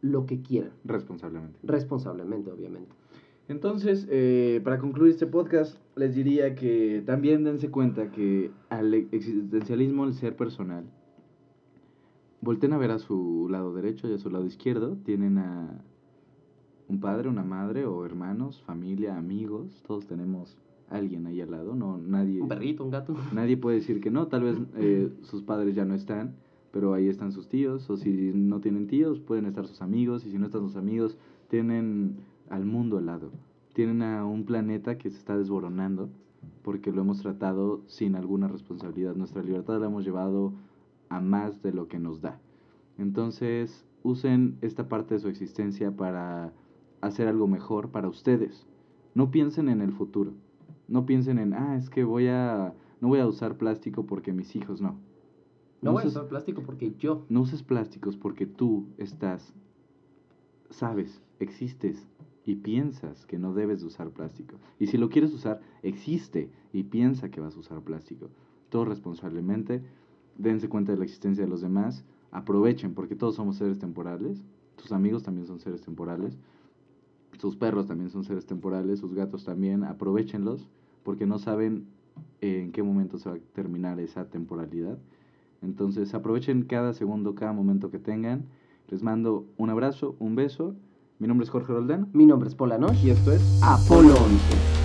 lo que quieran. Responsablemente. Responsablemente, obviamente. Entonces, eh, para concluir este podcast, les diría que también dense cuenta que al existencialismo, el ser personal, volten a ver a su lado derecho y a su lado izquierdo. Tienen a un padre, una madre o hermanos, familia, amigos. Todos tenemos alguien ahí al lado. No, nadie, Un perrito, un gato. <laughs> Nadie puede decir que no. Tal vez eh, sus padres ya no están, pero ahí están sus tíos. O si no tienen tíos, pueden estar sus amigos. Y si no están sus amigos, tienen al mundo al lado. Tienen a un planeta que se está desboronando porque lo hemos tratado sin alguna responsabilidad. Nuestra libertad la hemos llevado a más de lo que nos da. Entonces, usen esta parte de su existencia para hacer algo mejor para ustedes. No piensen en el futuro. No piensen en, ah, es que voy a, no voy a usar plástico porque mis hijos no. No, voy a usar plástico porque yo. No uses plásticos porque tú estás, sabes, existes, y piensas que no debes usar plástico. Y si lo quieres usar, existe y piensa que vas a usar plástico. Todo responsablemente, dense cuenta de la existencia de los demás, aprovechen, porque todos somos seres temporales, tus amigos también son seres temporales, sus perros también son seres temporales, sus gatos también, aprovechenlos, porque no saben en qué momento se va a terminar esa temporalidad. Entonces aprovechen cada segundo, cada momento que tengan. Les mando un abrazo, un beso mi nombre es Jorge Roldán. Mi nombre es Polanosh. Y esto es Apolo 11.